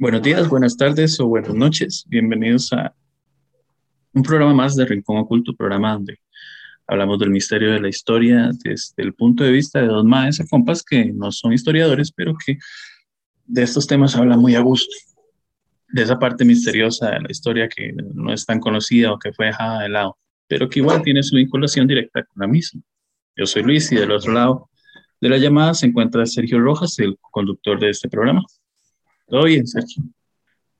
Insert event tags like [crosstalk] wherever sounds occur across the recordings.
Buenos días, buenas tardes o buenas noches. Bienvenidos a un programa más de Rincón Oculto, programa donde hablamos del misterio de la historia desde el punto de vista de dos maestros compas que no son historiadores, pero que de estos temas hablan muy a gusto. De esa parte misteriosa de la historia que no es tan conocida o que fue dejada de lado, pero que igual tiene su vinculación directa con la misma. Yo soy Luis y del otro lado de la llamada se encuentra Sergio Rojas, el conductor de este programa. Todo bien, Sergio.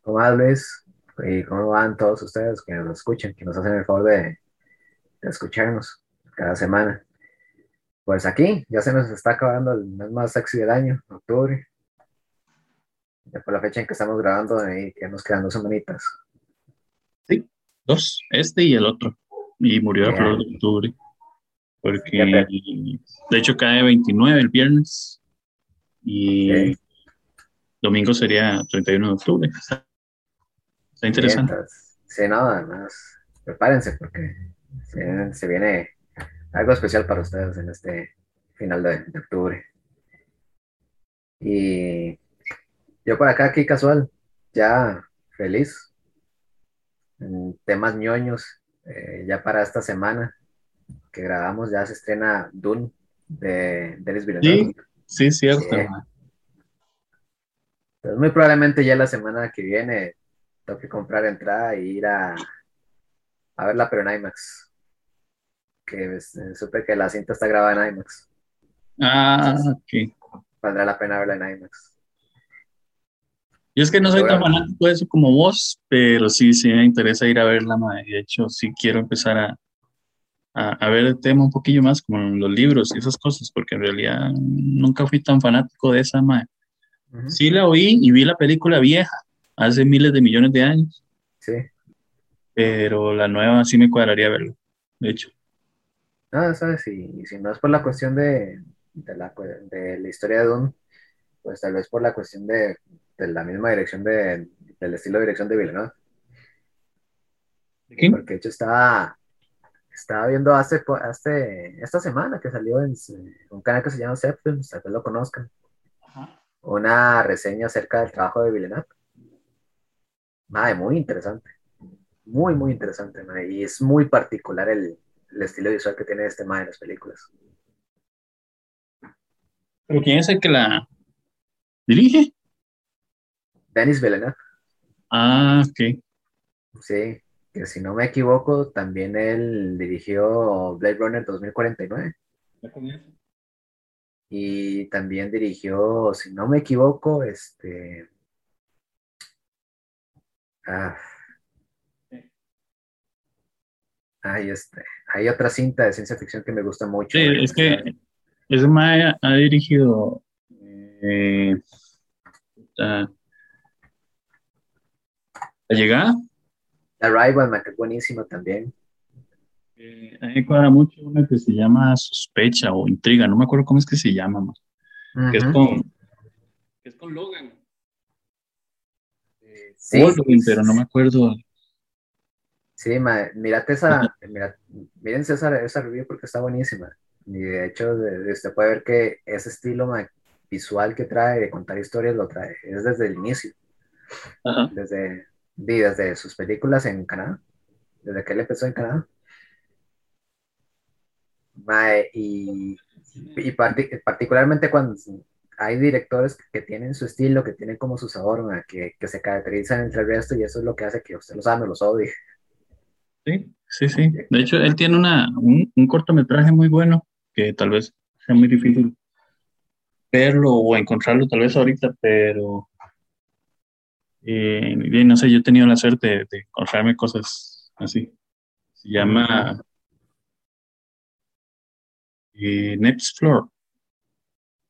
¿Cómo va, Luis? ¿Y cómo van todos ustedes que nos escuchan, que nos hacen el favor de, escucharnos cada semana? Pues aquí ya se nos está acabando el mes más sexy del año, octubre. Ya por la fecha en que estamos grabando, ahí ya nos quedan dos semanitas. Sí, dos, este y el otro. Y murió a flor de octubre. Porque, de hecho, cae 29 el viernes. Y domingo sería 31 de octubre. Está, interesante. sí, no, además, prepárense porque se, viene algo especial para ustedes en este final de, octubre. Y yo por acá, aquí casual, ya feliz. En temas ñoños, eh, ya para esta semana que grabamos, ya se estrena Dune de Denis Villeneuve. Sí, sí, cierto. Muy probablemente ya la semana que viene tengo que comprar entrada e ir a, a verla, pero en IMAX. Que pues, eh, supe que la cinta está grabada en IMAX. Ah, ok. Valdrá la pena verla en IMAX. Yo es que no soy tan fanático de eso como vos, pero sí, sí me interesa ir a verla, De hecho, sí quiero empezar a, a, ver el tema un poquillo más, como los libros y esas cosas, porque en realidad nunca fui tan fanático de esa, madre. Sí la oí y vi la película vieja, hace miles de millones de años. Sí. Pero la nueva sí me cuadraría verlo, de hecho. No, sabes, si, si no es por la cuestión de, de, la, de la historia de Dune, pues tal vez por la cuestión de, de la misma dirección de, del estilo de dirección de Villeneuve. ¿De Porque de hecho estaba, estaba viendo hace, hace esta semana que salió en un canal que se llama Septum, tal vez lo conozcan una reseña acerca del trabajo de Villeneuve. Madre, muy interesante. Muy, muy interesante, Y es muy particular el, estilo visual que tiene este madre en las películas. ¿Pero quién es el que la dirige? Denis Villeneuve. Ah, ok. Sí, que si no me equivoco, también él dirigió Blade Runner 2049. ¿Ya y también dirigió, si no me equivoco, este... Ah, hay, este, hay otra cinta de ciencia ficción que me gusta mucho. Sí, es que ese ha dirigido eh, la, llegada. Arrival, que es buenísimo también. Eh, a mí me cuadra mucho una que se llama Sospecha o Intriga, no me acuerdo cómo es que se llama más. que, es con, que es con Logan. Eh, sí, pero no me acuerdo. Sí, ma, mirate esa, mira, mírense esa, esa review porque está buenísima. Y de hecho, usted puede ver que ese estilo visual que trae de contar historias lo trae, es desde el inicio. Desde, desde sus películas en Canadá, desde que él empezó en Canadá y, y particularmente cuando hay directores que tienen su estilo, que tienen como su sabor, que, que, se caracterizan entre el resto y eso es lo que hace que usted los ame, los odie. Sí, sí, sí. De hecho, él tiene una, un, cortometraje muy bueno que tal vez sea muy difícil verlo o encontrarlo tal vez ahorita, pero eh, no sé, yo he tenido la suerte de, de encontrarme cosas así. Se llama eh, Next Floor.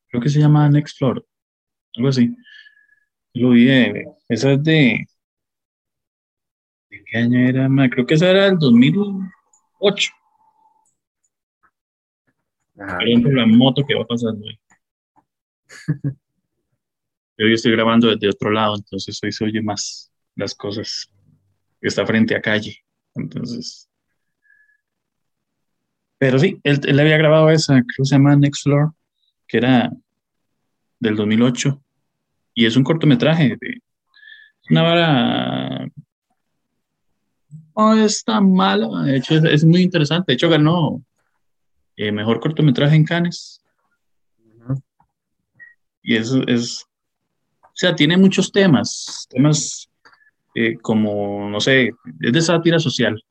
Creo que se llama Next Floor. Algo así. Lo vi Esa es de. ¿De qué año era? Creo que esa era del 2008. Por ejemplo, la moto que va pasando ahí. [laughs] Yo estoy grabando desde otro lado, entonces hoy se oye más las cosas. Está frente a calle. Entonces, pero sí, él, él, había grabado esa, creo que se llama Next Floor, que era del 2008, y es un cortometraje de, Una vara no es tan mala, de hecho es, muy interesante. De hecho ganó eh, mejor cortometraje en Cannes. Y eso es, o sea, tiene muchos temas, temas eh, como, no sé, es de sátira social.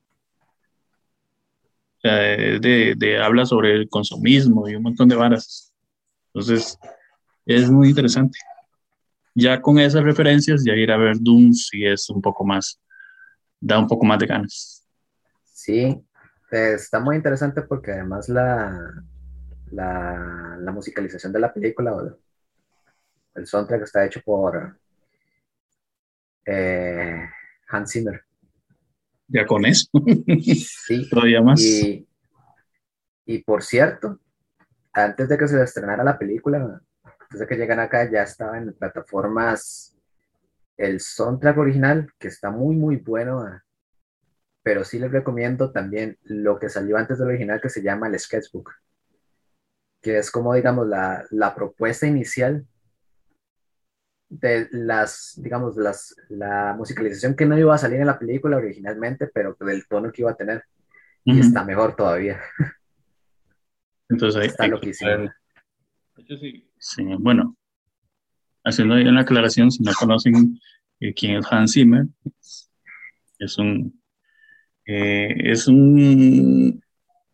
De, de, habla sobre el consumismo y un montón de varas. Entonces, es muy interesante. Ya con esas referencias, ya ir a ver Doom si es un poco más, da un poco más de ganas. Sí, está muy interesante porque además la, la, la musicalización de la película, el soundtrack está hecho por eh, Hans Zimmer. Ya con eso. sí. [laughs] Todavía más. Y, y por cierto, antes de que se estrenara la película, antes de que llegan acá, ya estaba en plataformas el soundtrack original, que está muy, muy bueno. Ah, pero sí les recomiendo también lo que salió antes del original, que se llama el Sketchbook, que es como, digamos, la, la propuesta inicial de las, digamos, las, la musicalización que no iba a salir en la película originalmente, pero del tono que iba a tener. Y está mejor todavía. Entonces ahí está lo que sí, sí, bueno, haciendo ahí una aclaración, si no conocen eh, quién es Hans Zimmer, es un, eh, es un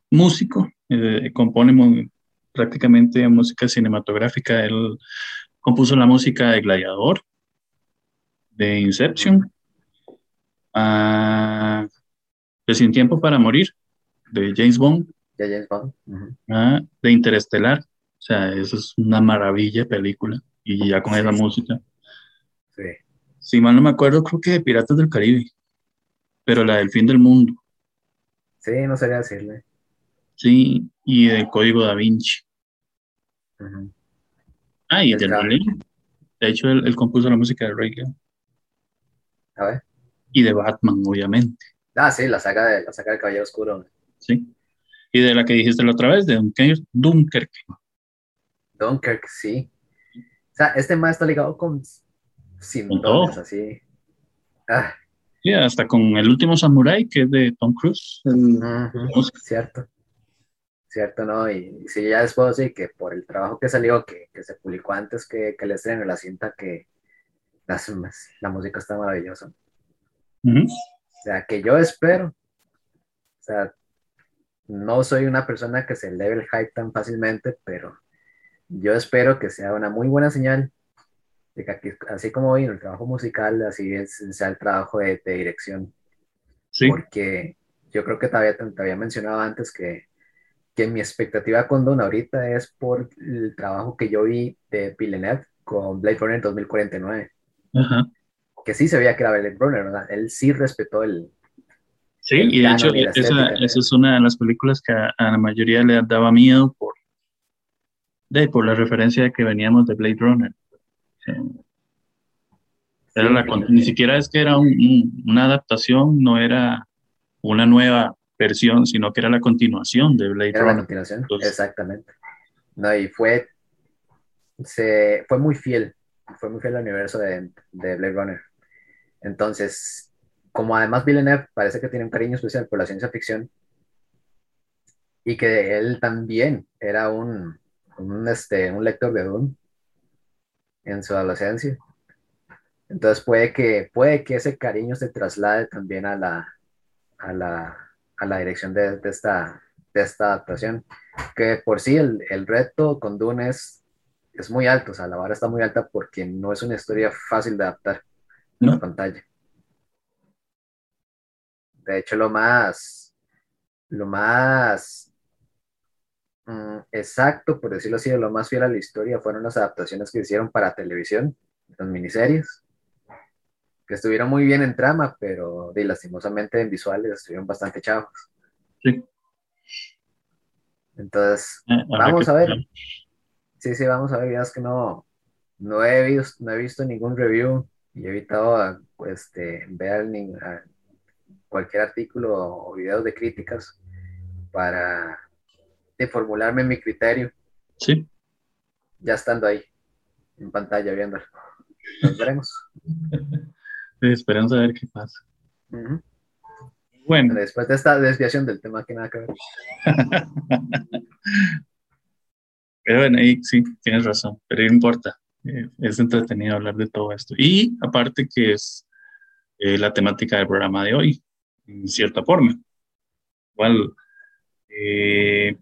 músico, eh, compone prácticamente música cinematográfica. Él compuso la música de Gladiador, de Inception, uh, de Sin Tiempo para Morir, de James Bond, de, James Bond. De Interestelar. O sea, eso es una maravilla película. Y ya con esa música. Sí. Si mal no me acuerdo, creo que de Piratas del Caribe. Pero la del fin del mundo. Sí, no sería decirle. Sí, y de Código da Vinci. Ah, y el, de De hecho, él, compuso la música de Rey A ver. Y de Batman, obviamente. Ah, sí, la saga de la saga del Caballero Oscuro. Sí. Y de la que dijiste la otra vez, de Dunkerque. Dunkerque, sí. O sea, este más está ligado con sintomas, así. Ah. Sí, hasta con El último Samurai, que es de Tom Cruise. cierto. ¿Cierto? ¿No? Y, si ya después sí que por el trabajo que salió, que, que se publicó antes que, que el estreno, la cinta, que la, la música está maravillosa. O sea, que yo espero, o sea, no soy una persona que se eleve el hype tan fácilmente, pero yo espero que sea una muy buena señal de que así como vino el trabajo musical, así es, sea el trabajo de, dirección. Sí. Porque yo creo que todavía te había mencionado antes que que mi expectativa con Don ahorita es por el trabajo que yo vi de Villeneuve con Blade Runner 2049. Ajá. Que sí se veía que era Blade Runner, ¿verdad? Él sí respetó el. Sí, y de hecho, esa, es una de las películas que a, la mayoría le daba miedo por, de, por la referencia que veníamos de Blade Runner. Era la, ni siquiera es que era una adaptación, no era una nueva versión, sino que era la continuación de Blade Runner. La continuación, exactamente. No, y fue, se, fue muy fiel, fue muy fiel al universo de, de Blade Runner. Entonces, como además Villeneuve parece que tiene un cariño especial por la ciencia ficción, y que él también era un, un, este, un lector de Dune en su adolescencia. Entonces puede que, puede que ese cariño se traslade también a la, a la, a la dirección de, esta, de esta adaptación. Que por sí el, el, reto con Dune es, es muy alto, o sea, la vara está muy alta porque no es una historia fácil de adaptar en la pantalla. De hecho, lo más, lo más mm, exacto, por decirlo así, lo más fiel a la historia fueron las adaptaciones que hicieron para televisión, las miniseries que estuvieron muy bien en trama, pero de, lastimosamente en visuales estuvieron bastante chavos. Sí. Entonces, eh, vamos a ver. Sí, sí, vamos a ver. Ya es que no, no, he visto, no he visto ningún review y he evitado este, ver ni, cualquier artículo o videos de críticas para de formularme mi criterio. Sí. Ya estando ahí, en pantalla viendo. Nos veremos. [laughs] esperamos a ver qué pasa. Bueno. Después de esta desviación del tema que nada que ver. [laughs] pero bueno, ahí sí, tienes razón, pero no importa. Eh, es entretenido hablar de todo esto. Y aparte que es eh, la temática del programa de hoy, en cierta forma. Igual, eh,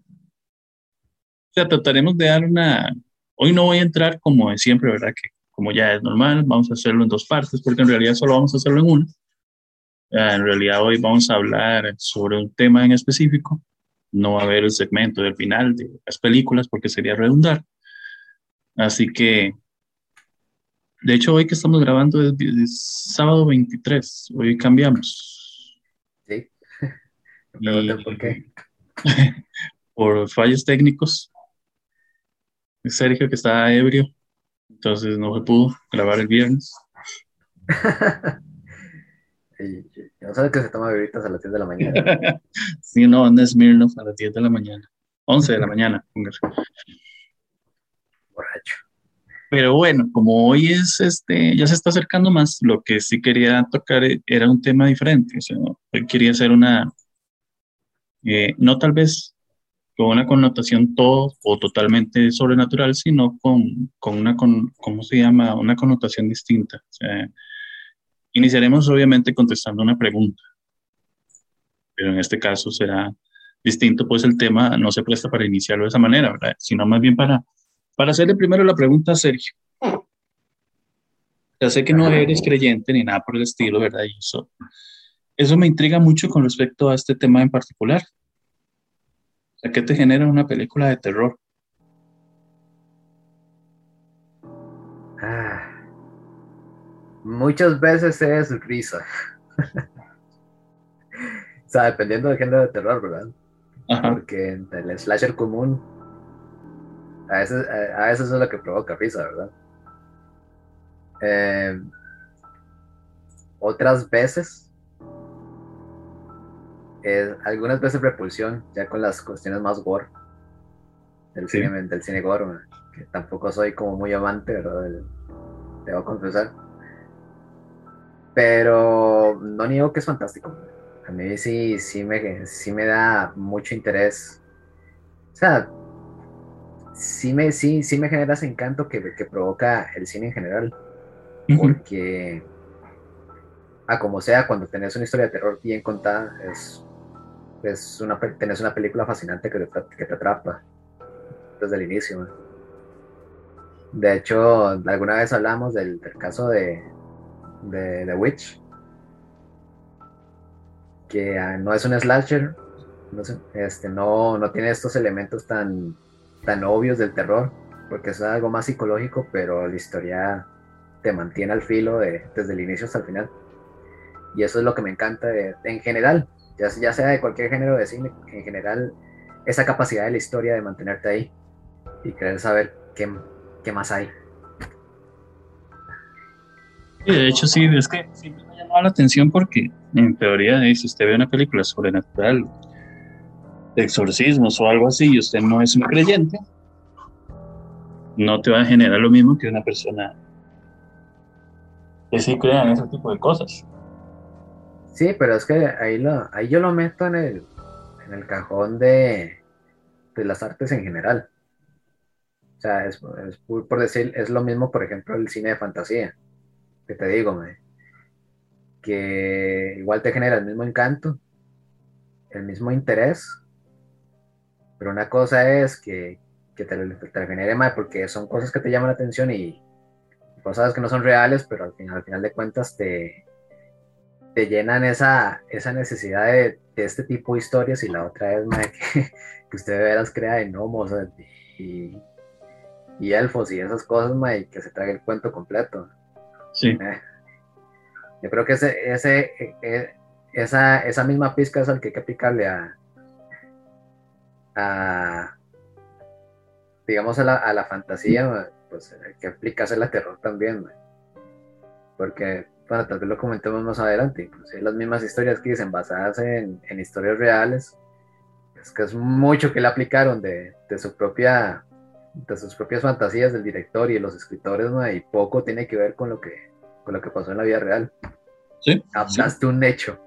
o trataremos de dar una... Hoy no voy a entrar como de siempre, ¿verdad? Que como ya es normal, vamos a hacerlo en dos partes, porque en realidad solo vamos a hacerlo en una. En realidad hoy vamos a hablar sobre un tema en específico. No va a haber el segmento del final de las películas porque sería redundar. Así que de hecho, hoy que estamos grabando es, sábado 23, hoy cambiamos. Sí. [laughs] por qué. [laughs] por fallos técnicos. Sergio que estaba ebrio, entonces no se pudo grabar el viernes. [laughs] no sabes que se toma bebitas a las 10 de la mañana. [laughs] sí, no, anda Smirnoff a las 10 de la mañana. 11 de la mañana, Borracho. Pero bueno, como hoy es este, ya se está acercando más, lo que sí quería tocar era un tema diferente. O sea, hoy quería hacer una, eh, no tal vez con una connotación todo o totalmente sobrenatural, sino con, con una, con, ¿cómo se llama? Una connotación distinta. O sea, iniciaremos obviamente contestando una pregunta, pero en este caso será distinto, pues el tema no se presta para iniciarlo de esa manera, ¿verdad? Sino más bien para para hacerle primero la pregunta a Sergio. Ya sé que no eres creyente ni nada por el estilo, ¿verdad? Y eso, eso me intriga mucho con respecto a este tema en particular. O ¿qué te genera una película de terror? Ah, muchas veces es risa. [laughs] o sea, dependiendo del género de terror, ¿verdad? Porque entre el slasher común a veces, a, eso es lo que provoca risa, ¿verdad? Eh, otras veces, algunas veces repulsión, ya con las cuestiones más gore del, cine, del cine gore, que tampoco soy como muy amante, ¿verdad? debo confesar. Pero no niego que es fantástico. A mí sí, sí, me, sí me da mucho interés. O sea, sí me, sí, sí me genera ese encanto que, provoca el cine en general. Porque, a como sea, cuando tenés una historia de terror bien contada, es, es una, una película fascinante que te, que te atrapa desde el inicio. De hecho, alguna vez hablamos del, caso de, de The Witch, que ah, no es un slasher, no, este, no, no tiene estos elementos tan tan obvios del terror, porque es algo más psicológico, pero la historia te mantiene al filo de, desde el inicio hasta el final. Y eso es lo que me encanta en general, ya, sea de cualquier género de cine, en general, esa capacidad de la historia de mantenerte ahí y querer saber qué, qué más hay. de hecho, sí, es que siempre me ha llamado la atención porque, en teoría, si usted ve una película sobrenatural de exorcismos o algo así y usted no es un creyente, no te va a generar lo mismo que una persona que sí crea en ese tipo de cosas. Sí, pero es que ahí, lo, ahí yo lo meto en el, en el cajón de, de las artes en general. O sea, es, por decir, es lo mismo, por ejemplo, el cine de fantasía, que te digo, que igual te genera el mismo encanto, el mismo interés, pero una cosa es que, que te, te, genere mal porque son cosas que te llaman la atención y cosas que no son reales, pero al final, al final de cuentas te, te llenan esa, esa necesidad de, de, este tipo de historias y la otra es [laughs] que, que, usted de veras crea en gnomos y, y, elfos y esas cosas y que se trague el cuento completo. Sí. Eh, yo creo que ese, ese, e, e, esa, esa misma pizca es al que hay que aplicarle a, a, digamos, a la, a la fantasía, pues hay que aplicarse la terror también, porque, bueno, tal vez lo comentemos más adelante, pues las mismas historias que dicen basadas en, en historias reales, es que es mucho que le aplicaron de, de, su propia de sus propias fantasías del director y de los escritores, y poco tiene que ver con lo que con lo que pasó en la vida real. Sí, Adaptaste un hecho.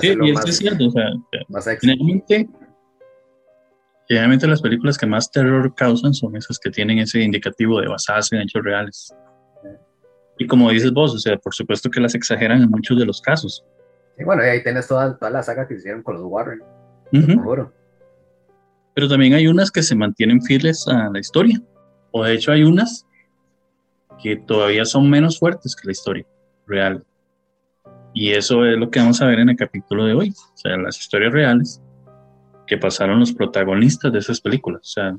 sí, y eso es cierto. O sea, generalmente, generalmente las películas que más terror causan son esas que tienen ese indicativo de basarse en hechos reales. Y como dices vos, o sea, por supuesto que las exageran en muchos de los casos. Y bueno, ahí tienes toda, toda la saga que hicieron con los Warren. Pero también hay unas que se mantienen fieles a la historia. O de hecho hay unas que todavía son menos fuertes que la historia real. Y eso es lo que vamos a ver en el capítulo de hoy. O sea, las historias reales que pasaron los protagonistas de esas películas. O sea,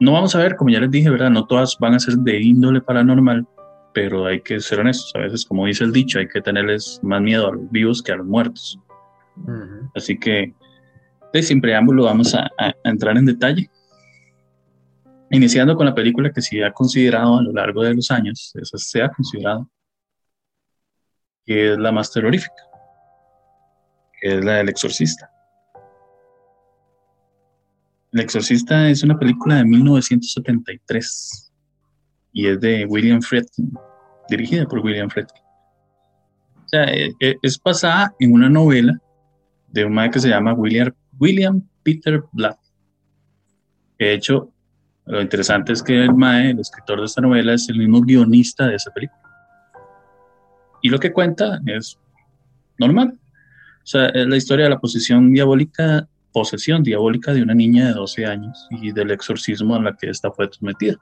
no vamos a ver, como ya les dije, ¿verdad? No todas van a ser de índole paranormal, pero hay que ser honestos. A veces, como dice el dicho, hay que tenerles más miedo a los vivos que a los muertos. Así que, de sin preámbulo, vamos a, entrar en detalle. Iniciando con la película que se ha considerado a lo largo de los años, esa se ha considerado, que es la más terrorífica, que es la del exorcista. El exorcista es una película de 1973 y es de William Friedkin, dirigida por William Friedkin. O sea, e, e, es, basada en una novela de un maestro que se llama William, William Peter Black. De hecho, lo interesante es que el mae, el escritor de esta novela, es el mismo guionista de esa película. Y lo que cuenta es normal. O sea, es la historia de la posesión diabólica, posesión diabólica de una niña de 12 años y del exorcismo a la que esta fue sometida.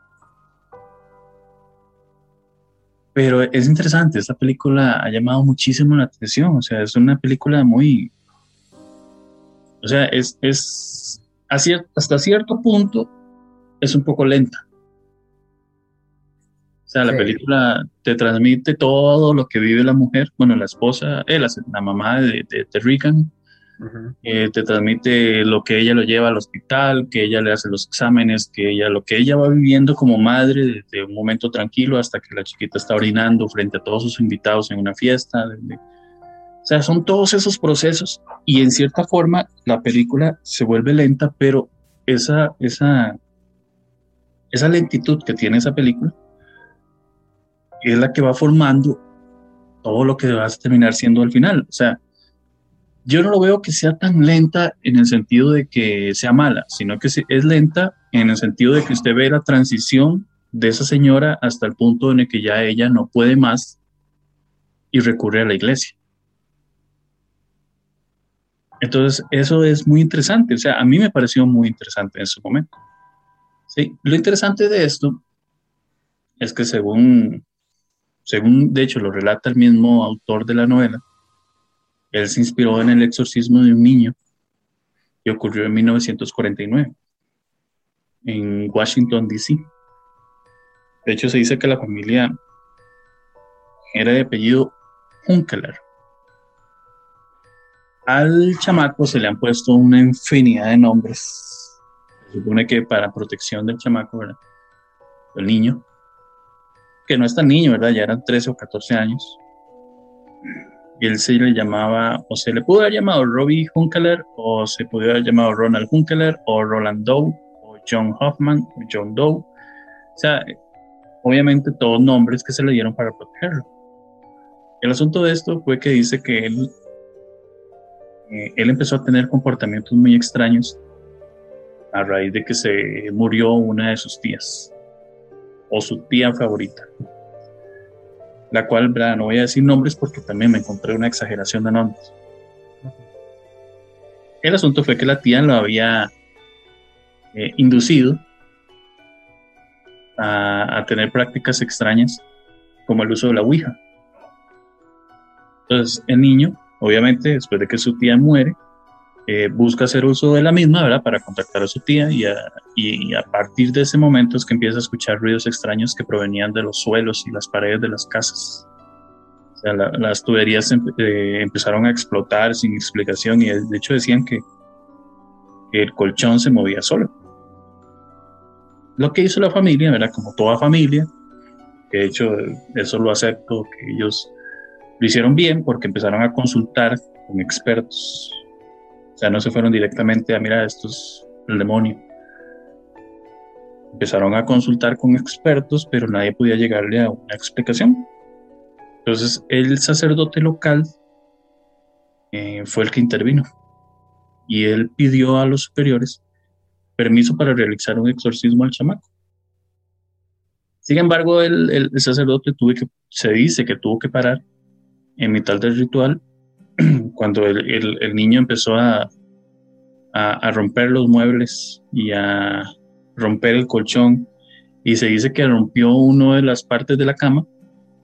Pero es interesante, esta película ha llamado muchísimo la atención, o sea, es una película muy... O sea, es, es hasta cierto punto es un poco lenta. O sea, la película te transmite todo lo que vive la mujer, bueno, la esposa, eh, la, mamá de, de, de Eh, te transmite lo que ella lo lleva al hospital, que ella le hace los exámenes, que ella lo que ella va viviendo como madre desde un momento tranquilo hasta que la chiquita está orinando frente a todos sus invitados en una fiesta. o sea, son todos esos procesos y en cierta forma la película se vuelve lenta, pero esa, esa, esa lentitud que tiene esa película es la que va formando todo lo que vas a terminar siendo al final. O sea, yo no lo veo que sea tan lenta en el sentido de que sea mala, sino que es lenta en el sentido de que usted ve la transición de esa señora hasta el punto en el que ya ella no puede más y recurre a la iglesia. Entonces, eso es muy interesante, o sea, a mí me pareció muy interesante en su momento. Sí, lo interesante de esto es que según, según de hecho lo relata el mismo autor de la novela, él se inspiró en el exorcismo de un niño que ocurrió en 1949 en Washington, D.C. De hecho, se dice que la familia era de apellido Hunkeler. Al chamaco se le han puesto una infinidad de nombres. Se supone que para protección del chamaco, ¿verdad? Del niño. Que no es tan niño, ¿verdad? Ya eran 13 o 14 años él se le llamaba, o se le pudo haber llamado Robbie Hunkeler, o se pudo haber llamado Ronald Hunkeler, o Roland Doe, o John Hoffman, o John Doe. O sea, obviamente todos nombres que se le dieron para protegerlo. El asunto de esto fue que dice que él, eh, él empezó a tener comportamientos muy extraños a raíz de que se murió una de sus tías, o su tía favorita la cual no voy a decir nombres porque también me encontré una exageración de nombres. El asunto fue que la tía lo había eh, inducido a, tener prácticas extrañas como el uso de la Ouija. Entonces el niño, obviamente, después de que su tía muere, eh, busca hacer uso de la misma, ¿verdad? Para contactar a su tía y a, y a, partir de ese momento es que empieza a escuchar ruidos extraños que provenían de los suelos y las paredes de las casas. O sea, las tuberías eh, empezaron a explotar sin explicación y de hecho decían que, el colchón se movía solo. Lo que hizo la familia, ¿verdad? Como toda familia, que de hecho eso lo acepto, que ellos lo hicieron bien porque empezaron a consultar con expertos o sea, no se fueron directamente a, mirar, esto es el demonio. Empezaron a consultar con expertos, pero nadie podía llegarle a una explicación. Entonces el sacerdote local eh, fue el que intervino y él pidió a los superiores permiso para realizar un exorcismo al chamaco. Sin embargo, el, sacerdote tuvo que, se dice que tuvo que parar en mitad del ritual [clears throat] cuando el, niño empezó a, a, romper los muebles y a romper el colchón y se dice que rompió una de las partes de la cama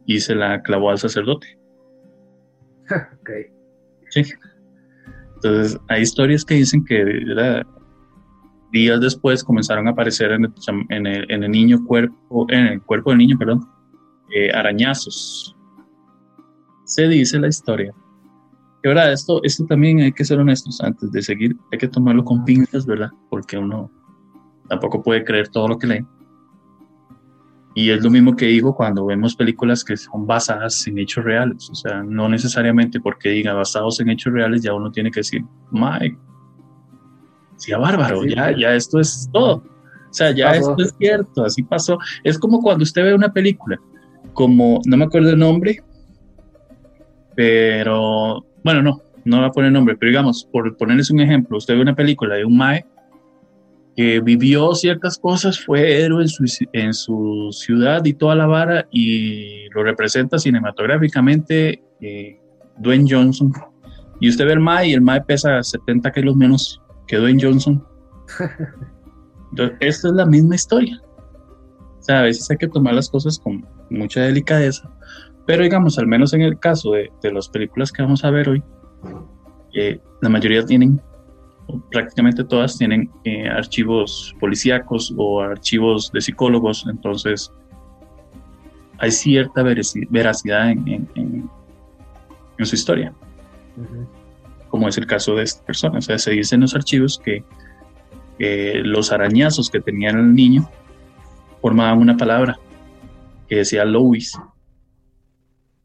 y se la clavó al sacerdote. [laughs] ok. Sí. Entonces, hay historias que dicen que días después comenzaron a aparecer en el, en el, niño cuerpo, en el cuerpo del niño, perdón, eh, arañazos. Se dice la historia. Que verdad, esto, esto también hay que ser honestos antes de seguir, hay que tomarlo con pinzas, ¿verdad? Porque uno tampoco puede creer todo lo que lee. Y es lo mismo que digo cuando vemos películas que son basadas en hechos reales. O sea, no necesariamente porque diga basados en hechos reales ya uno tiene que decir, Mike, sí, bárbaro, ya, ya esto es todo. O sea, ya esto es cierto, así pasó. Es como cuando usted ve una película, como, no me acuerdo el nombre, pero, bueno, no, no va a poner nombre, pero digamos, por ponerles un ejemplo, usted ve una película de un Mae que vivió ciertas cosas, fue héroe en su, en su ciudad y toda la vara y lo representa cinematográficamente eh, Dwayne Johnson. Y usted ve el Mae y el Mae pesa 70 kilos menos que Dwayne Johnson. [laughs] Entonces, esta es la misma historia. O sea, a veces hay que tomar las cosas con mucha delicadeza, pero digamos, al menos en el caso de, de las películas que vamos a ver hoy, eh, la mayoría tienen prácticamente todas tienen eh, archivos policíacos o archivos de psicólogos, entonces hay cierta veracidad en, en, su historia, como es el caso de esta persona. O sea, se dice en los archivos que los arañazos que tenía el niño formaban una palabra que decía Louis.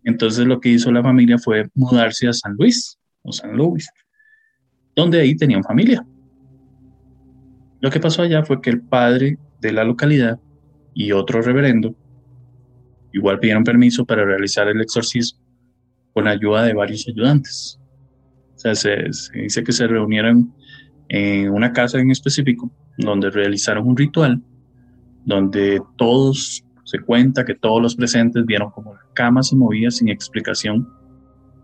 Entonces lo que hizo la familia fue mudarse a San Luis o San Luis donde ahí tenían familia. Lo que pasó allá fue que el padre de la localidad y otro reverendo igual pidieron permiso para realizar el exorcismo con ayuda de varios ayudantes. O sea, se, dice que se reunieron en una casa en específico donde realizaron un ritual donde todos, se cuenta que todos los presentes vieron como la cama se movía sin explicación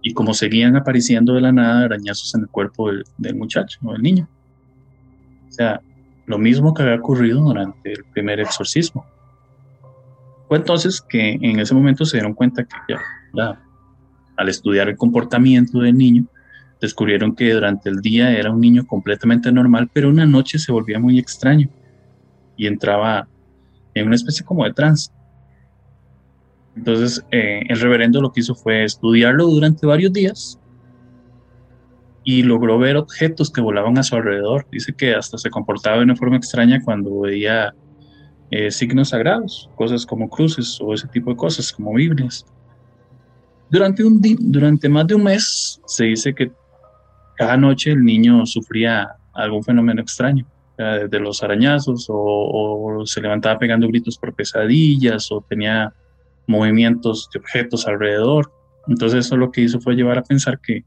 y como seguían apareciendo de la nada arañazos en el cuerpo del, muchacho o del niño. O sea, lo mismo que había ocurrido durante el primer exorcismo. Fue entonces que en ese momento se dieron cuenta que ya, al estudiar el comportamiento del niño, descubrieron que durante el día era un niño completamente normal, pero una noche se volvía muy extraño y entraba en una especie como de trance. Entonces, eh, el reverendo lo que hizo fue estudiarlo durante varios días y logró ver objetos que volaban a su alrededor. Dice que hasta se comportaba de una forma extraña cuando veía eh, signos sagrados, cosas como cruces o ese tipo de cosas, como Biblias. Durante, un durante más de un mes se dice que cada noche el niño sufría algún fenómeno extraño, desde los arañazos o, o se levantaba pegando gritos por pesadillas o tenía movimientos de objetos alrededor. Entonces eso lo que hizo fue llevar a pensar que,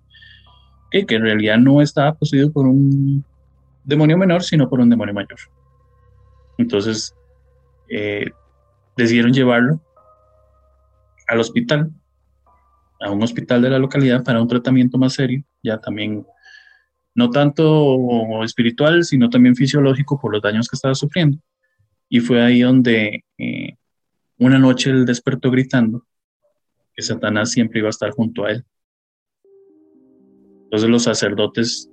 que, en realidad no estaba poseído por un demonio menor, sino por un demonio mayor. Entonces eh, decidieron llevarlo al hospital, a un hospital de la localidad para un tratamiento más serio, ya también no tanto espiritual, sino también fisiológico por los daños que estaba sufriendo. Y fue ahí donde eh, una noche él despertó gritando que Satanás siempre iba a estar junto a él. Entonces los sacerdotes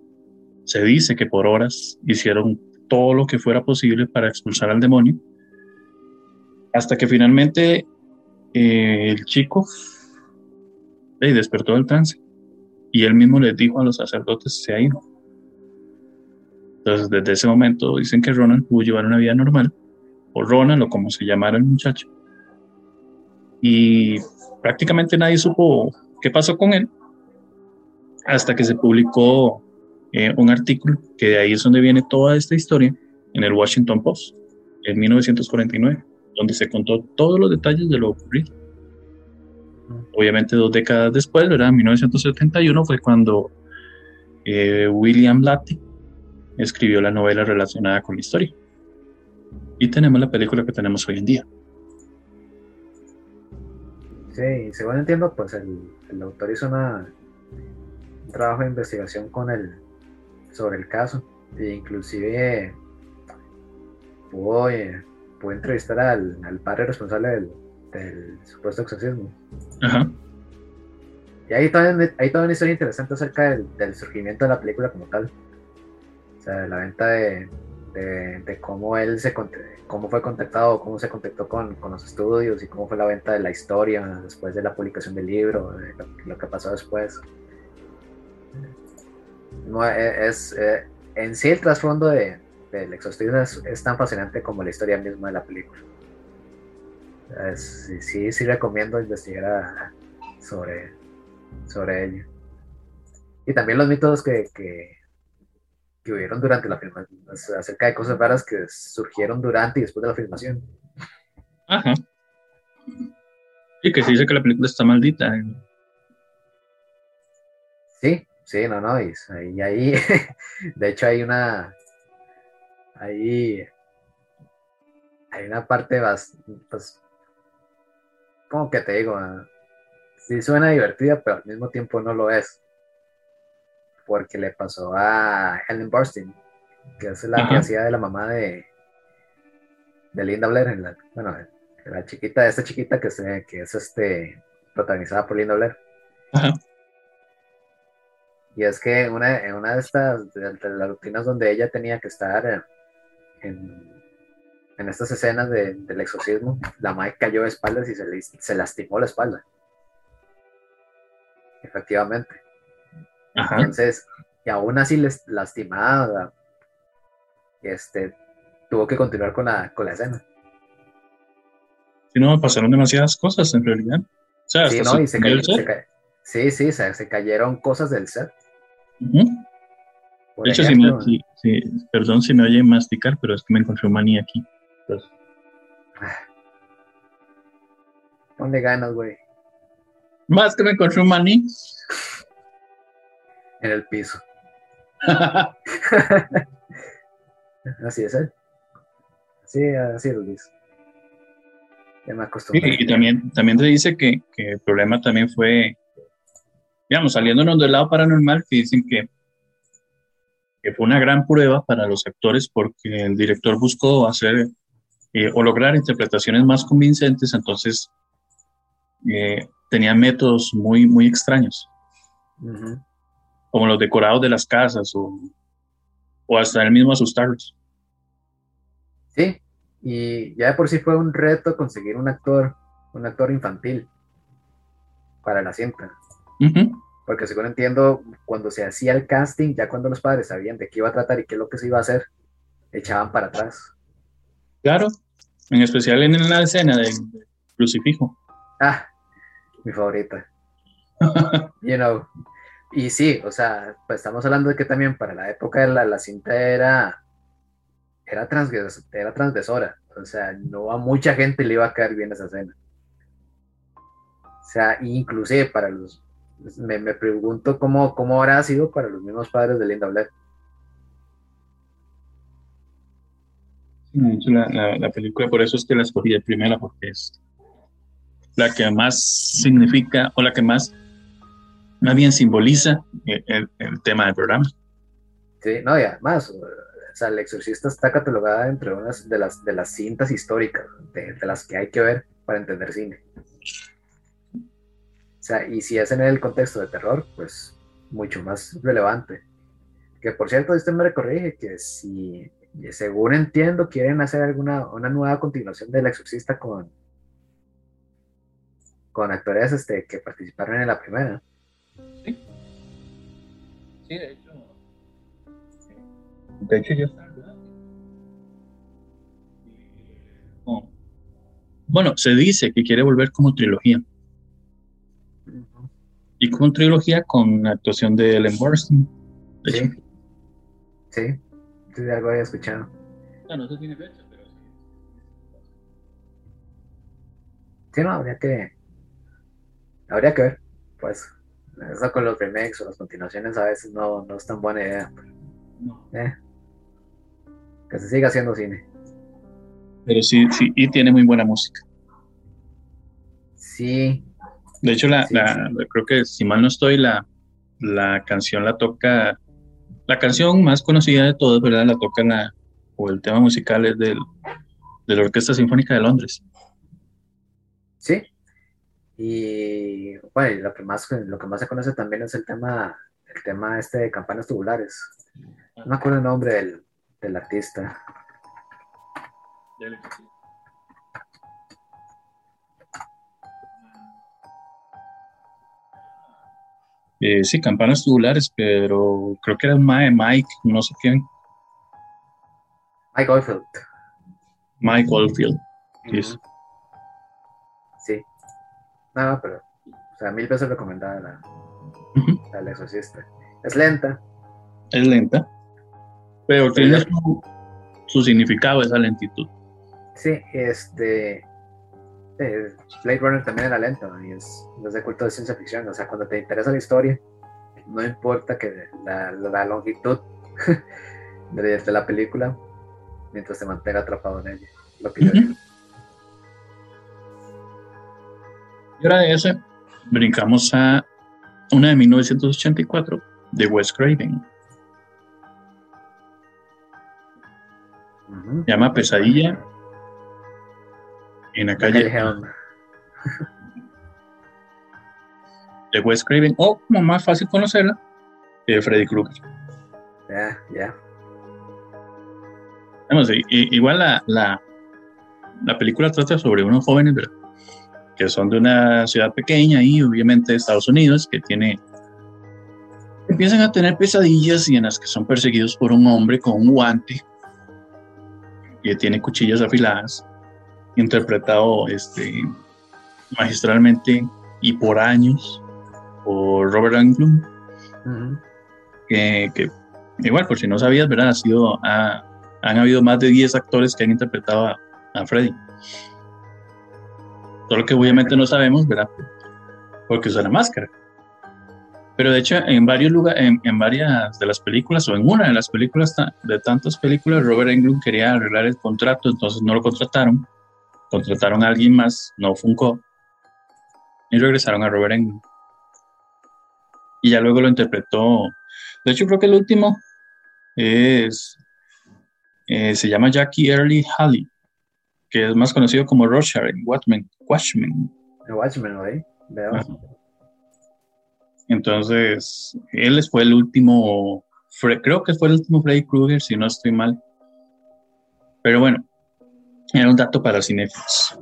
se dice que por horas hicieron todo lo que fuera posible para expulsar al demonio, hasta que finalmente eh, el chico despertó del trance y él mismo les dijo a los sacerdotes se ha ido. Entonces desde ese momento dicen que Ronan pudo llevar una vida normal, o Ronan o como se llamara el muchacho, y prácticamente nadie supo qué pasó con él hasta que se publicó eh, un artículo, que de ahí es donde viene toda esta historia, en el Washington Post, en 1949, donde se contó todos los detalles de lo ocurrido. Obviamente dos décadas después, ¿verdad? En 1971 fue cuando eh, William Blatty escribió la novela relacionada con la historia. Y tenemos la película que tenemos hoy en día. Sí, según entiendo, pues el, autor hizo una, un trabajo de investigación con el, sobre el caso. E inclusive pudo, eh, entrevistar al, padre responsable del, supuesto exorcismo. Ajá. Y ahí también hay toda una historia interesante acerca del, surgimiento de la película como tal. La venta de, de, cómo él se cómo fue contactado, cómo se contactó con, con, los estudios y cómo fue la venta de la historia después de la publicación del libro, lo, que pasó después. No, e, es, eh, en sí el trasfondo de, del exorcismo es, tan fascinante como la historia misma de la película. sí, sí, recomiendo investigar sobre, sobre ello. Y también los mitos que, que, que hubieron durante la filmación, acerca de cosas raras que surgieron durante y después de la filmación. Ajá. Y que se dice que la película está maldita. Sí, sí, no, no, y ahí, [laughs] de hecho hay una, ahí, hay una parte bastante, pues, ¿cómo que te digo? Ah, sí suena divertida, pero al mismo tiempo no lo es porque le pasó a Helen Burstyn, que es la que hacía de la mamá de, de Linda Blair, en la, bueno, la chiquita, esta chiquita que, se, que es este, protagonizada por Linda Blair. Y es que en una, en una de estas, de, las rutinas donde ella tenía que estar en, en estas escenas del exorcismo, la madre cayó de espaldas y se, se lastimó la espalda. Efectivamente. Entonces, y aún así les lastimada, este, tuvo que continuar con la, con la escena. Sí, no, pasaron demasiadas cosas en realidad. sí, no, y se, cayó, sí, sí, se, cayeron cosas del set. De hecho, si perdón si me oye masticar, pero es que me encontré un maní aquí. Entonces. Ponle ganas, güey. Más que me encontré un maní en el piso. [laughs] así es, ¿eh? Así, así es, Luis. Ya me acostumbré. y también, también te dice que, que, el problema también fue, digamos, saliéndonos del lado paranormal, que dicen que, que fue una gran prueba para los actores porque el director buscó hacer eh, o lograr interpretaciones más convincentes, entonces eh, tenía métodos muy, muy extraños como los decorados de las casas o, o hasta el mismo asustarlos. Sí, y ya de por sí fue un reto conseguir un actor, un actor infantil para la cinta. Porque según entiendo, cuando se hacía el casting, ya cuando los padres sabían de qué iba a tratar y qué es lo que se iba a hacer, echaban para atrás. Claro, en especial en la escena del crucifijo. Ah, mi favorita. [laughs] you know, y sí, o sea, pues estamos hablando de que también para la época de la, la cinta era, era, era transgresora. O sea, no a mucha gente le iba a caer bien esa escena. O sea, inclusive para los... Me, me pregunto cómo, cómo habrá sido para los mismos padres de Linda Blair. La, la, la, película, por eso es que la escogí de primera, porque es la que más significa o la que más más bien simboliza el, tema del programa. Sí, no, y además, o sea, El Exorcista está catalogada entre unas de las, de las cintas históricas, de, las que hay que ver para entender cine. O sea, y si es en el contexto de terror, pues mucho más relevante. Que por cierto, usted me corrige que si, según entiendo, quieren hacer alguna una nueva continuación del Exorcista con, con actores este, que participaron en la primera. Sí. De hecho. De hecho, ya está. Bueno, se dice que quiere volver como trilogía. Y como trilogía con actuación de Ellen Burstyn. sí. Sí, sí, algo había escuchado. No, no se tiene fecha, pero sí. Sí, no, habría que, habría que ver, pues. Eso con los remakes o las continuaciones a veces no, no es tan buena idea. Eh, que se siga haciendo cine. Pero sí, sí, y tiene muy buena música. Sí. De hecho, la, creo que si mal no estoy, la, la canción la toca, la canción más conocida de todas, ¿verdad? La toca la, o el tema musical es del, de la Orquesta Sinfónica de Londres. Sí. Y bueno, lo que más lo que más se conoce también es el tema el tema este de campanas tubulares. No me acuerdo el nombre del, del artista. Eh, sí, campanas tubulares, pero creo que era un Mike, no sé quién. Mike Oldfield. Mike Oldfield. Sí. Nada, pero, o sea, mil veces recomendada la, la exorcista. Es lenta. Es lenta. Pero tiene su, significado esa lentitud. Sí, este. Eh, Blade Runner también era lenta y es, de culto de ciencia ficción. O sea, cuando te interesa la historia, no importa que la, la, longitud [laughs] de, la película, mientras te mantenga atrapado en ella. Lo que Y ahora de ese, brincamos a una de 1984 de Wes Craven. llama Pesadilla en la calle [laughs] de Wes Craven, o como más fácil conocerla, de Freddy Krueger. Ya, ya. igual la, la, la, película trata sobre unos jóvenes que son de una ciudad pequeña y obviamente de Estados Unidos, que tiene empiezan a tener pesadillas y en las que son perseguidos por un hombre con un guante que tiene cuchillas afiladas, interpretado este, magistralmente y por años por Robert Englund, que, igual, por si no sabías, ¿verdad? Ha sido, han habido más de 10 actores que han interpretado a, a Freddy. Solo que obviamente no sabemos, ¿verdad? Porque usa la máscara. Pero de hecho, en varios lugares, en, varias de las películas, o en una de las películas de tantas películas, Robert Englund quería arreglar el contrato, entonces no lo contrataron. Contrataron a alguien más, no Funko, y regresaron a Robert Englund. Y ya luego lo interpretó. De hecho, creo que el último es. Eh, se llama Jackie Early Halley, que es más conocido como Rorschach en Watchmen. Watchmen. Watchmen, ¿eh? Veo. Entonces, él fue el último, creo que fue el último Freddy Krueger, si no estoy mal. Pero bueno, era un dato para cinéfilos.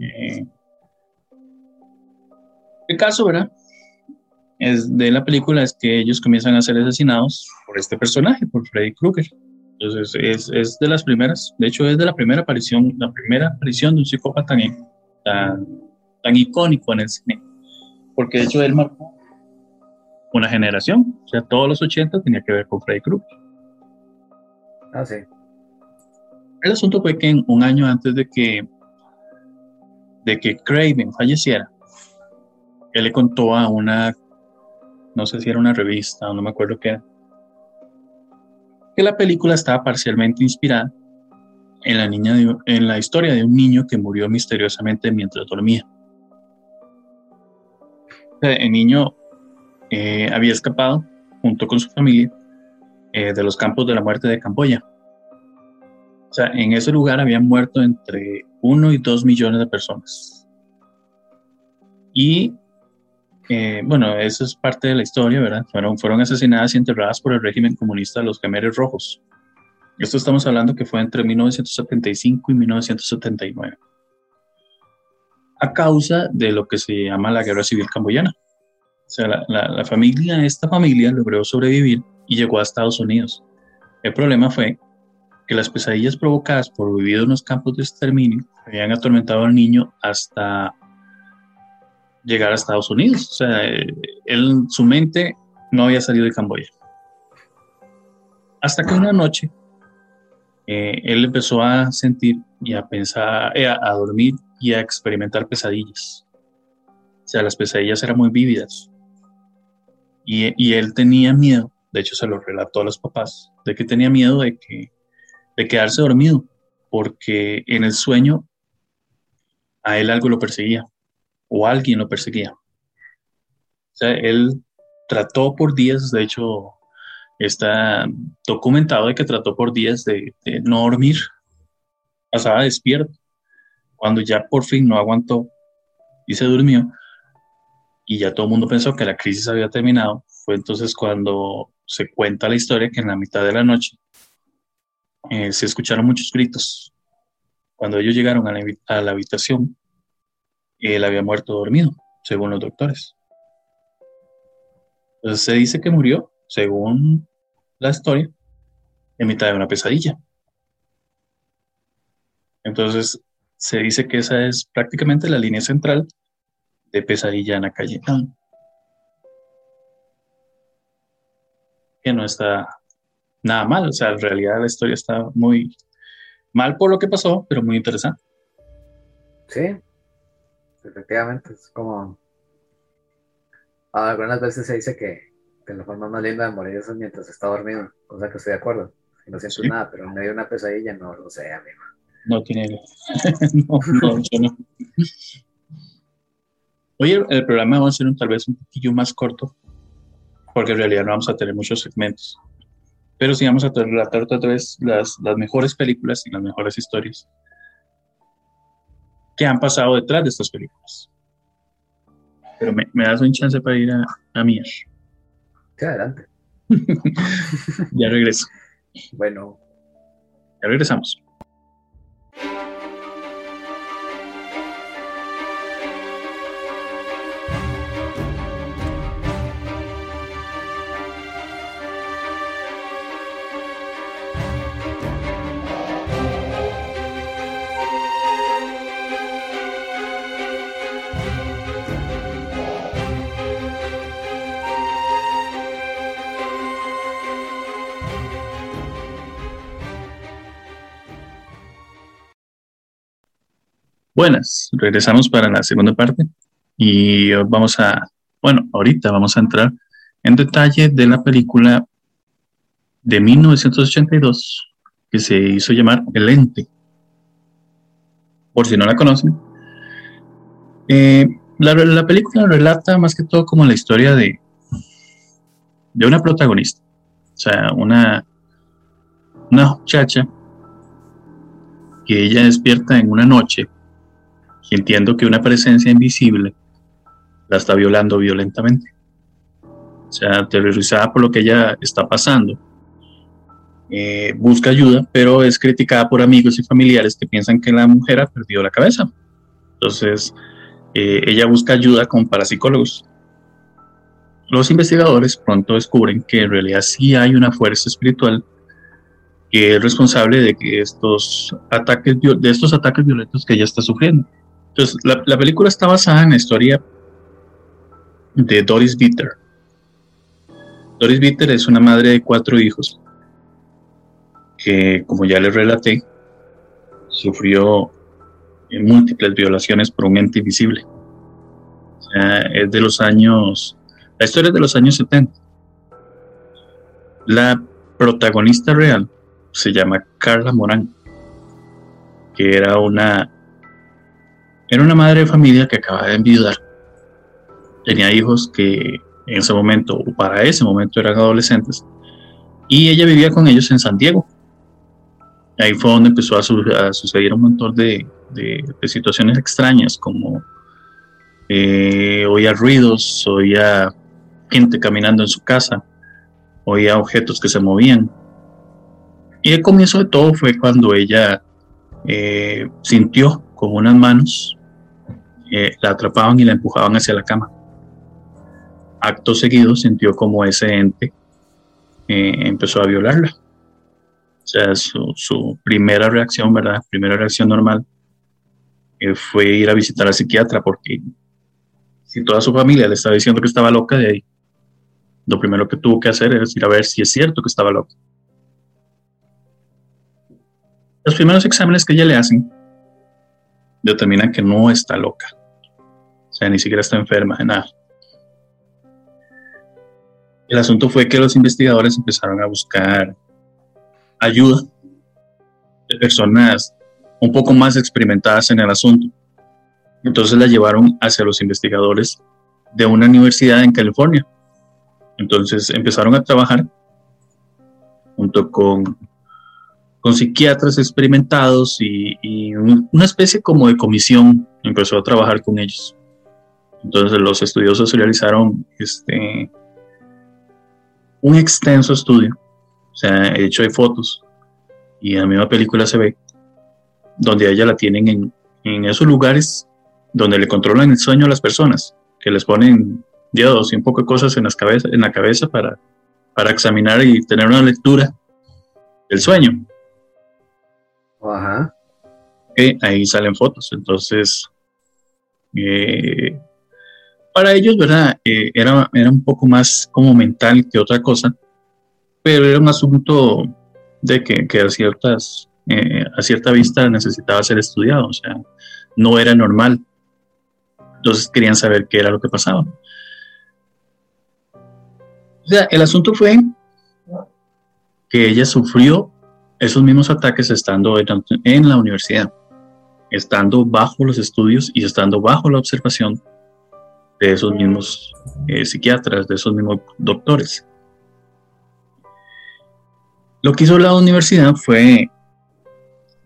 Eh, el caso, ¿verdad? Es de la película es que ellos comienzan a ser asesinados por este personaje, por Freddy Krueger. Entonces es, es, de las primeras, de hecho es de la primera aparición, la primera aparición de un psicópata tan, tan icónico en el cine. Porque de hecho él marcó una generación. O sea, todos los 80 tenía que ver con Freddy Krueger. Ah, sí. El asunto fue que un año antes de que, de que Craven falleciera, él le contó a una, no sé si era una revista o no me acuerdo qué era, que la película estaba parcialmente inspirada en la, niña en la historia de un niño que murió misteriosamente mientras dormía. El niño eh, había escapado junto con su familia eh, de los campos de la muerte de Camboya. O sea, en ese lugar habían muerto entre 1 y 2 millones de personas. Y eh, bueno, eso es parte de la historia, ¿verdad? Fueron, fueron asesinadas y enterradas por el régimen comunista de los Khmeres Rojos. Esto estamos hablando que fue entre 1975 y 1979. A causa de lo que se llama la guerra civil camboyana. O sea, la, la, familia, esta familia logró sobrevivir y llegó a Estados Unidos. El problema fue que las pesadillas provocadas por vivir en los campos de exterminio habían atormentado al niño hasta llegar a Estados Unidos. O sea, él, su mente no había salido de Camboya. Hasta que una noche eh, él empezó a sentir y a pensar, eh, a dormir y a experimentar pesadillas. O sea, las pesadillas eran muy vívidas. Y, él tenía miedo, de hecho se lo relató a los papás, de que tenía miedo de, que, de quedarse dormido, porque en el sueño a él algo lo perseguía o alguien lo perseguía. O sea, él trató por días, de hecho, está documentado de que trató por días de, no dormir, pasaba despierto. Cuando ya por fin no aguantó y se durmió, y ya todo el mundo pensó que la crisis había terminado, fue entonces cuando se cuenta la historia que en la mitad de la noche eh, se escucharon muchos gritos. Cuando ellos llegaron a la, a la habitación, él había muerto dormido, según los doctores. Entonces se dice que murió, según la historia, en mitad de una pesadilla. Entonces se dice que esa es prácticamente la línea central de pesadilla en la calle. Que no está nada mal, o sea, en realidad la historia está muy mal por lo que pasó, pero muy interesante. Sí, efectivamente, es como... Algunas veces se dice que, la forma más linda de morir es mientras está dormido, cosa que estoy de acuerdo. No siento nada, pero en medio de una pesadilla no lo sé, amigo. No tiene. [laughs] no, no, no. Oye, el programa va a ser un, tal vez un poquillo más corto, porque en realidad no vamos a tener muchos segmentos. Pero sí vamos a relatar otra vez las, las mejores películas y las mejores historias que han pasado detrás de estas películas. Pero me, das un chance para ir a, a Mier. Sí, adelante. [laughs] ya regreso. Bueno. Ya regresamos. Buenas, regresamos para la segunda parte y vamos a, bueno, ahorita vamos a entrar en detalle de la película de 1982 que se hizo llamar El Ente. Por si no la conocen. Eh, la, película relata más que todo como la historia de, de una protagonista. O sea, una, una muchacha que ella despierta en una noche entiendo que una presencia invisible la está violando violentamente. O sea, aterrorizada por lo que ella está pasando. Eh, busca ayuda, pero es criticada por amigos y familiares que piensan que la mujer ha perdido la cabeza. Entonces, eh, ella busca ayuda con parapsicólogos. Los investigadores pronto descubren que en realidad sí hay una fuerza espiritual que es responsable de que estos ataques, de estos ataques violentos que ella está sufriendo. Entonces, la, película está basada en la historia de Doris Bitter. Doris Bitter es una madre de cuatro hijos que, como ya les relaté, sufrió múltiples violaciones por un ente invisible. es de los años, la historia es de los años 70. La protagonista real se llama Carla Morán, que era una era una madre de familia que acababa de enviudar. Tenía hijos que en ese momento, o para ese momento, eran adolescentes. Y ella vivía con ellos en San Diego. Ahí fue donde empezó a, suceder un montón de, situaciones extrañas, como eh, oía ruidos, oía gente caminando en su casa, oía objetos que se movían. Y el comienzo de todo fue cuando ella eh, sintió como unas manos eh, la atrapaban y la empujaban hacia la cama. Acto seguido sintió como ese ente eh, empezó a violarla. O sea, su, primera reacción, ¿verdad? Primera reacción normal eh, fue ir a visitar al psiquiatra porque si toda su familia le estaba diciendo que estaba loca, de ahí, lo primero que tuvo que hacer es ir a ver si es cierto que estaba loca. Los primeros exámenes que ella le hacen determinan que no está loca. O sea, ni siquiera está enferma de nada. El asunto fue que los investigadores empezaron a buscar ayuda de personas un poco más experimentadas en el asunto. Entonces la llevaron hacia los investigadores de una universidad en California. Entonces empezaron a trabajar junto con, con psiquiatras experimentados y, una especie como de comisión empezó a trabajar con ellos. Entonces los estudiosos realizaron este, un extenso estudio, o sea, hecho de fotos, y en la misma película se ve, donde ella la tienen en, en esos lugares donde le controlan el sueño a las personas, que les ponen diodos y un poco de cosas en, las cabezas, en la cabeza para, para examinar y tener una lectura del sueño. Ajá. ahí salen fotos. Entonces, eh, para ellos, ¿verdad? Eh, era, era un poco más como mental que otra cosa, pero era un asunto de que, ciertas, eh, a cierta vista necesitaba ser estudiado, o sea, no era normal. Entonces querían saber qué era lo que pasaba. O sea, el asunto fue que ella sufrió esos mismos ataques estando en la universidad, estando bajo los estudios y estando bajo la observación de esos mismos eh, psiquiatras, de esos mismos doctores. Lo que hizo la universidad fue,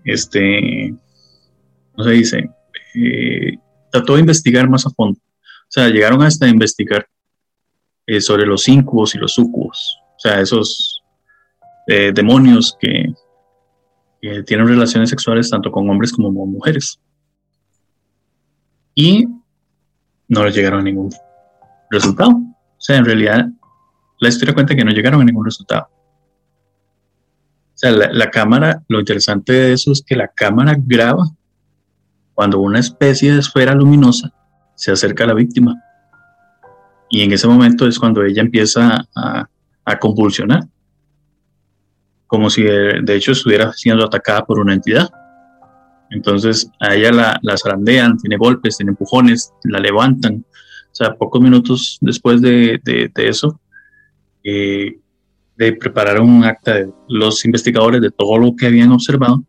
este, no se dice, eh, trató de investigar más a fondo. O sea, llegaron hasta investigar eh, sobre los incubos y los sucubos. O sea, esos demonios que, que tienen relaciones sexuales tanto con hombres como con mujeres. Y no les llegaron a ningún resultado. O sea, en realidad, la historia cuenta que no llegaron a ningún resultado. O sea, la, cámara, lo interesante de eso es que la cámara graba cuando una especie de esfera luminosa se acerca a la víctima. Y en ese momento es cuando ella empieza a, convulsionar, como si de, de, hecho estuviera siendo atacada por una entidad. Entonces a ella la, la zarandean, tiene golpes, tiene empujones, la levantan. O sea, pocos minutos después de, de, eso, eh, de preparar un acta de los investigadores de todo lo que habían observado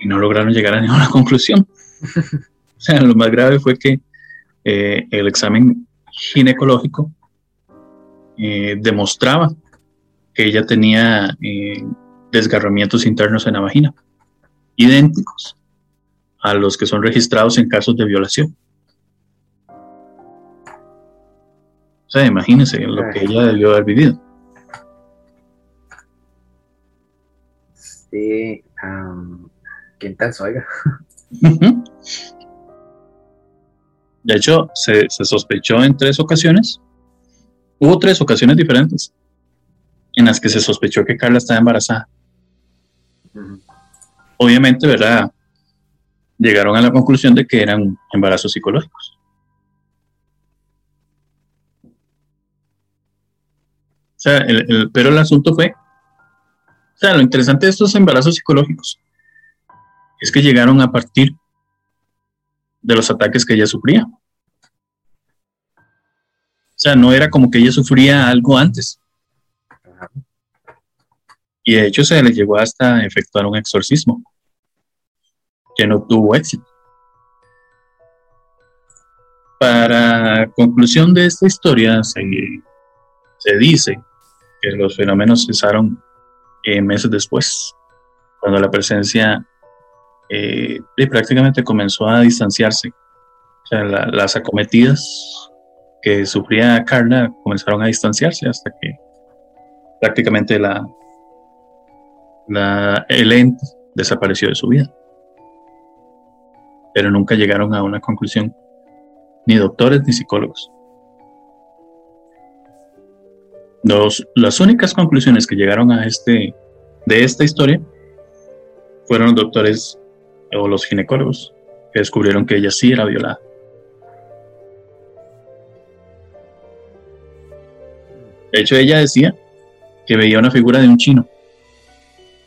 y no lograron llegar a [laughs] ninguna conclusión. o sea, lo más grave fue que eh, el examen ginecológico eh, demostraba ella tenía desgarramientos internos en la vagina idénticos a los que son registrados en casos de violación. O sea, imagínense lo que ella debió haber vivido. Sí, um, ¿quién tal oiga? [laughs] De hecho, se, sospechó en tres ocasiones. Hubo tres ocasiones diferentes en las que se sospechó que Carla estaba embarazada obviamente, ¿verdad? Llegaron a la conclusión de que eran embarazos psicológicos. O sea, pero el asunto fue, o sea, lo interesante de estos embarazos psicológicos es que llegaron a partir de los ataques que ella sufría. O sea, no era como que ella sufría algo antes. Y de hecho se le llegó hasta efectuar un exorcismo, que no tuvo éxito. Para conclusión de esta historia, se, dice que los fenómenos cesaron eh, meses después, cuando la presencia eh, prácticamente comenzó a distanciarse. O sea, las acometidas que sufría Carla comenzaron a distanciarse hasta que prácticamente la, la, el ente desapareció de su vida. Pero nunca llegaron a una conclusión, ni doctores ni psicólogos. las únicas conclusiones que llegaron a este, de esta historia fueron los doctores o los ginecólogos que descubrieron que ella sí era violada. De hecho, ella decía que veía una figura de un chino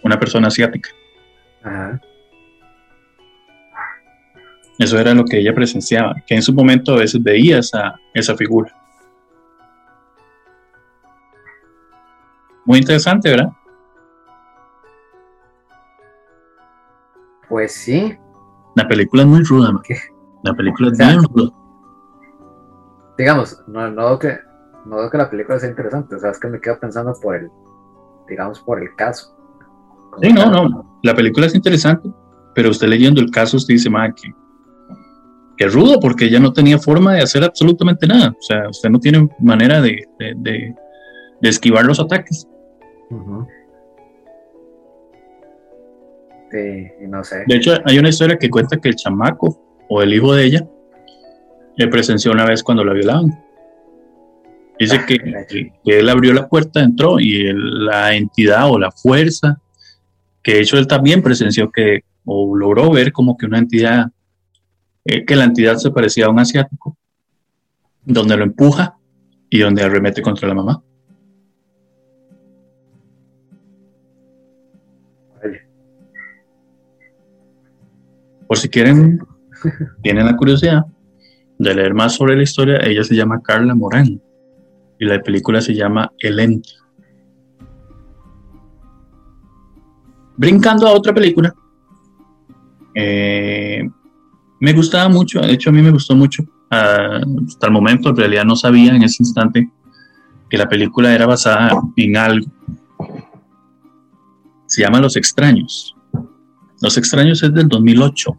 una persona asiática. Eso era lo que ella presenciaba, que en su momento a veces veía esa, esa figura. Muy interesante, ¿verdad? Pues sí. La película es muy ruda, ¿no? La película es bien ruda. Digamos, no, no, que, no que la película sea interesante, o sea, es que me quedo pensando por el, digamos, por el caso. Sí, no, no, la película es interesante, pero usted leyendo el caso, usted dice, más que, que rudo, porque ella no tenía forma de hacer absolutamente nada. O sea, usted no tiene manera de, de, esquivar los ataques. Sí, no sé. De hecho, hay una historia que cuenta que el chamaco o el hijo de ella le presenció una vez cuando la violaban. Dice ah, que, que, él abrió la puerta, entró y la entidad o la fuerza, que de hecho él también presenció que, o logró ver como que una entidad, eh, que la entidad se parecía a un asiático, donde lo empuja y donde arremete contra la mamá. Por si quieren, [laughs] tienen la curiosidad de leer más sobre la historia, ella se llama Carla Morán y la película se llama El Ente. Brincando a otra película, eh, me gustaba mucho, de hecho a mí me gustó mucho, ah, hasta el momento en realidad no sabía en ese instante que la película era basada en algo. Se llama Los Extraños. Los Extraños es del 2008.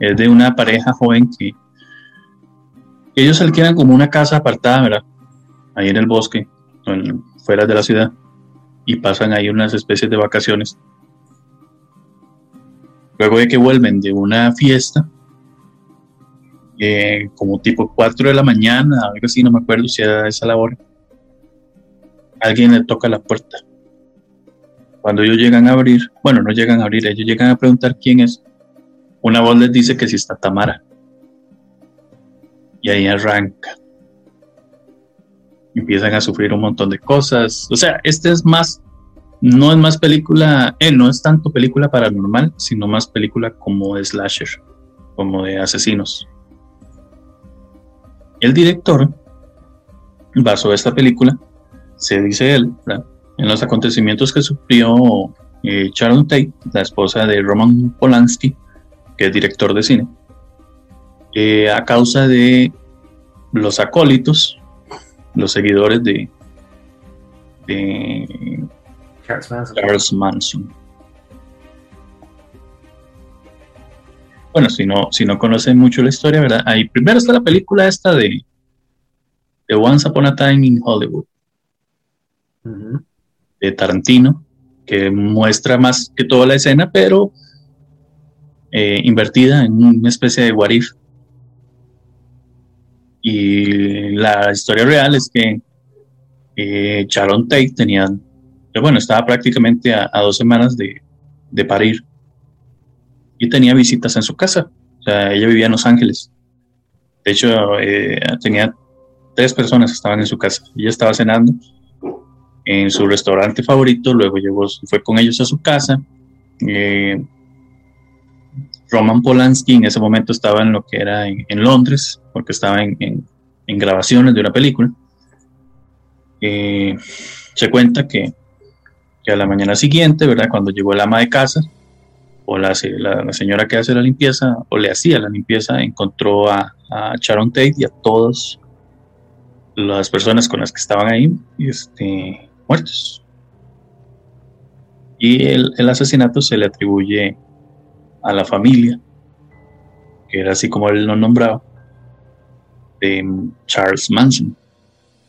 Es de una pareja joven que ellos alquilan como una casa apartada, ¿verdad? Ahí en el bosque, fuera de la ciudad, y pasan ahí unas especies de vacaciones. Luego de que vuelven de una fiesta, eh, como tipo 4 de la mañana, algo así, no me acuerdo si era esa la hora, alguien le toca la puerta. Cuando ellos llegan a abrir, bueno, no llegan a abrir, ellos llegan a preguntar quién es. Una voz les dice que si está Tamara y ahí arranca. Empiezan a sufrir un montón de cosas. O sea, este es más, no es más película, eh, no es tanto película paranormal, sino más película como de slasher, como de asesinos. El director basó esta película, se dice él, en los acontecimientos que sufrió eh, Sharon Tate, la esposa de Roman Polanski, que es director de cine eh, a causa de los acólitos, los seguidores de, Charles, Manson. Bueno, si no, si no conocen mucho la historia, ¿verdad? Ahí primero está la película esta de, de Once Upon a Time in Hollywood, de Tarantino, que muestra más que toda la escena, pero eh, invertida en una especie de what y la historia real es que eh, Sharon Tate tenía, bueno, estaba prácticamente a, dos semanas de, de, parir y tenía visitas en su casa. O sea, ella vivía en Los Ángeles. De hecho, eh, tenía tres personas que estaban en su casa. Ella estaba cenando en su restaurante favorito, luego llegó, fue con ellos a su casa. Eh, Roman Polanski en ese momento estaba en lo que era en, Londres, porque estaba en, grabaciones de una película. Eh, se cuenta que, a la mañana siguiente, ¿verdad? Cuando llegó el ama de casa, o la, señora que hace la limpieza, o le hacía la limpieza, encontró a, a Sharon Tate y a todas las personas con las que estaban ahí este, muertos. Y el asesinato se le atribuye a la familia, que era así como él lo nombraba, de Charles Manson.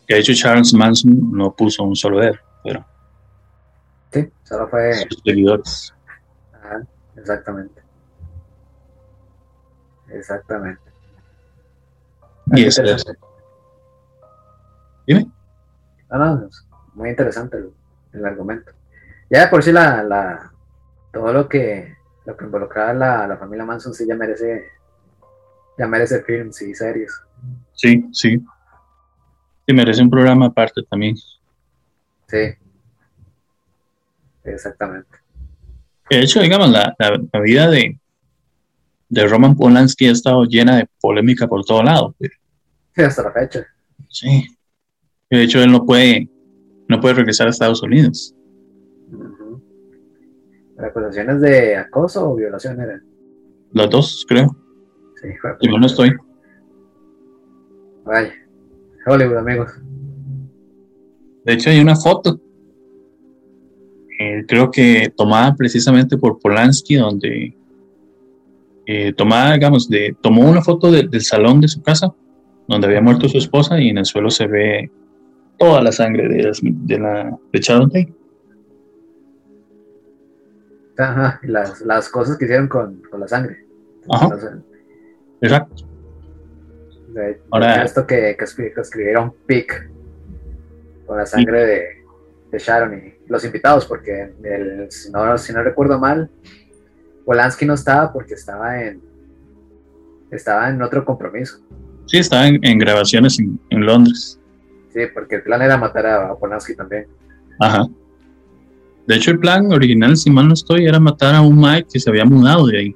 Que de hecho Charles Manson no puso un solo dedo. Sí, solo fue... Sus seguidores. exactamente. Exactamente. Y es. Dime. No, no, muy interesante el, argumento. Ya por sí la, la, todo lo que lo que involucraba a la, familia Manson sí ya merece, ya merece films y series. Sí, sí. Sí, merece un programa aparte también. Sí. Exactamente. De hecho, digamos, la, vida de, de Roman Polanski ha estado llena de polémica por todo lado. Sí, hasta la fecha. Sí. De hecho, él no puede, no puede regresar a Estados Unidos. ¿Acusaciones de acoso o violación eran? Las dos, creo. Sí, Yo no estoy. Vaya. Hollywood, amigos. De hecho, hay una foto. Eh, creo que tomada precisamente por Polanski, donde eh, tomada, digamos, de, tomó una foto del salón de su casa, donde había muerto su esposa, y en el suelo se ve toda la sangre de, de la de Sharon Tate. Ajá, las, las cosas que hicieron con, con la sangre. Ajá. Exacto. De, Ahora, esto que, que, escribieron PIC con la sangre de, de, Sharon y los invitados, porque el, si, no, si no recuerdo mal, Polanski no estaba porque estaba en estaba en otro compromiso. Sí, estaba en, en grabaciones en, en, Londres. Sí, porque el plan era matar a Polanski también. Ajá. De hecho, el plan original, si mal no estoy, era matar a un Mike que se había mudado de ahí.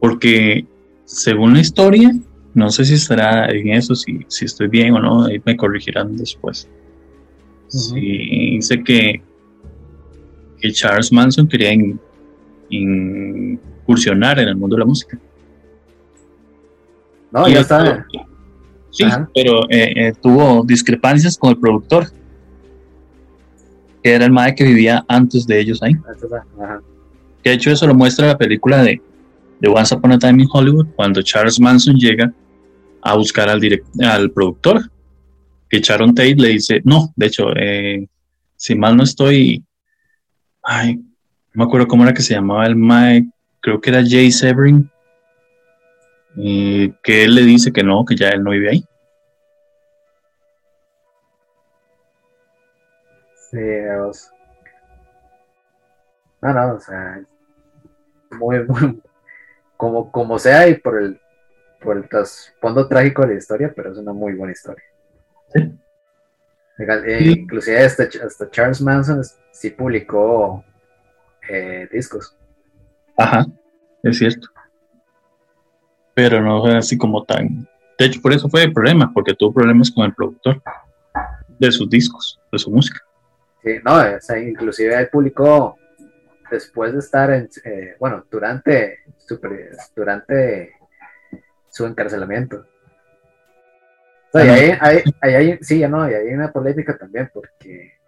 Porque, según la historia, no sé si estará en eso, si, si estoy bien o no, ahí me corregirán después. Dice que, que Charles Manson quería incursionar en el mundo de la música. No, ya está. Sí, pero eh, eh, tuvo discrepancias con el productor que era el mae que vivía antes de ellos ahí. Que de hecho eso lo muestra la película de, de Once Upon a Time in Hollywood, cuando Charles Manson llega a buscar al, al productor, que Sharon Tate le dice, no, de hecho, eh, si mal no estoy, ay, no me acuerdo cómo era que se llamaba el mae, creo que era Jay Severin, que él le dice que no, que ya él no vive ahí. Sí, No, no, o sea, muy, muy, como, como sea y por el, por el trasfondo trágico de la historia, pero es una muy buena historia. Sí. Eh, inclusive hasta, hasta, Charles Manson sí publicó eh, discos. Ajá, es cierto. Pero no fue así como tan... De hecho, por eso fue el problema, porque tuvo problemas con el productor de sus discos, de su música. Sí, no, o sea, inclusive él publicó después de estar en, eh, bueno, durante su, durante su encarcelamiento. O sea, y ahí, ahí, sí, ya no, y hay una polémica también porque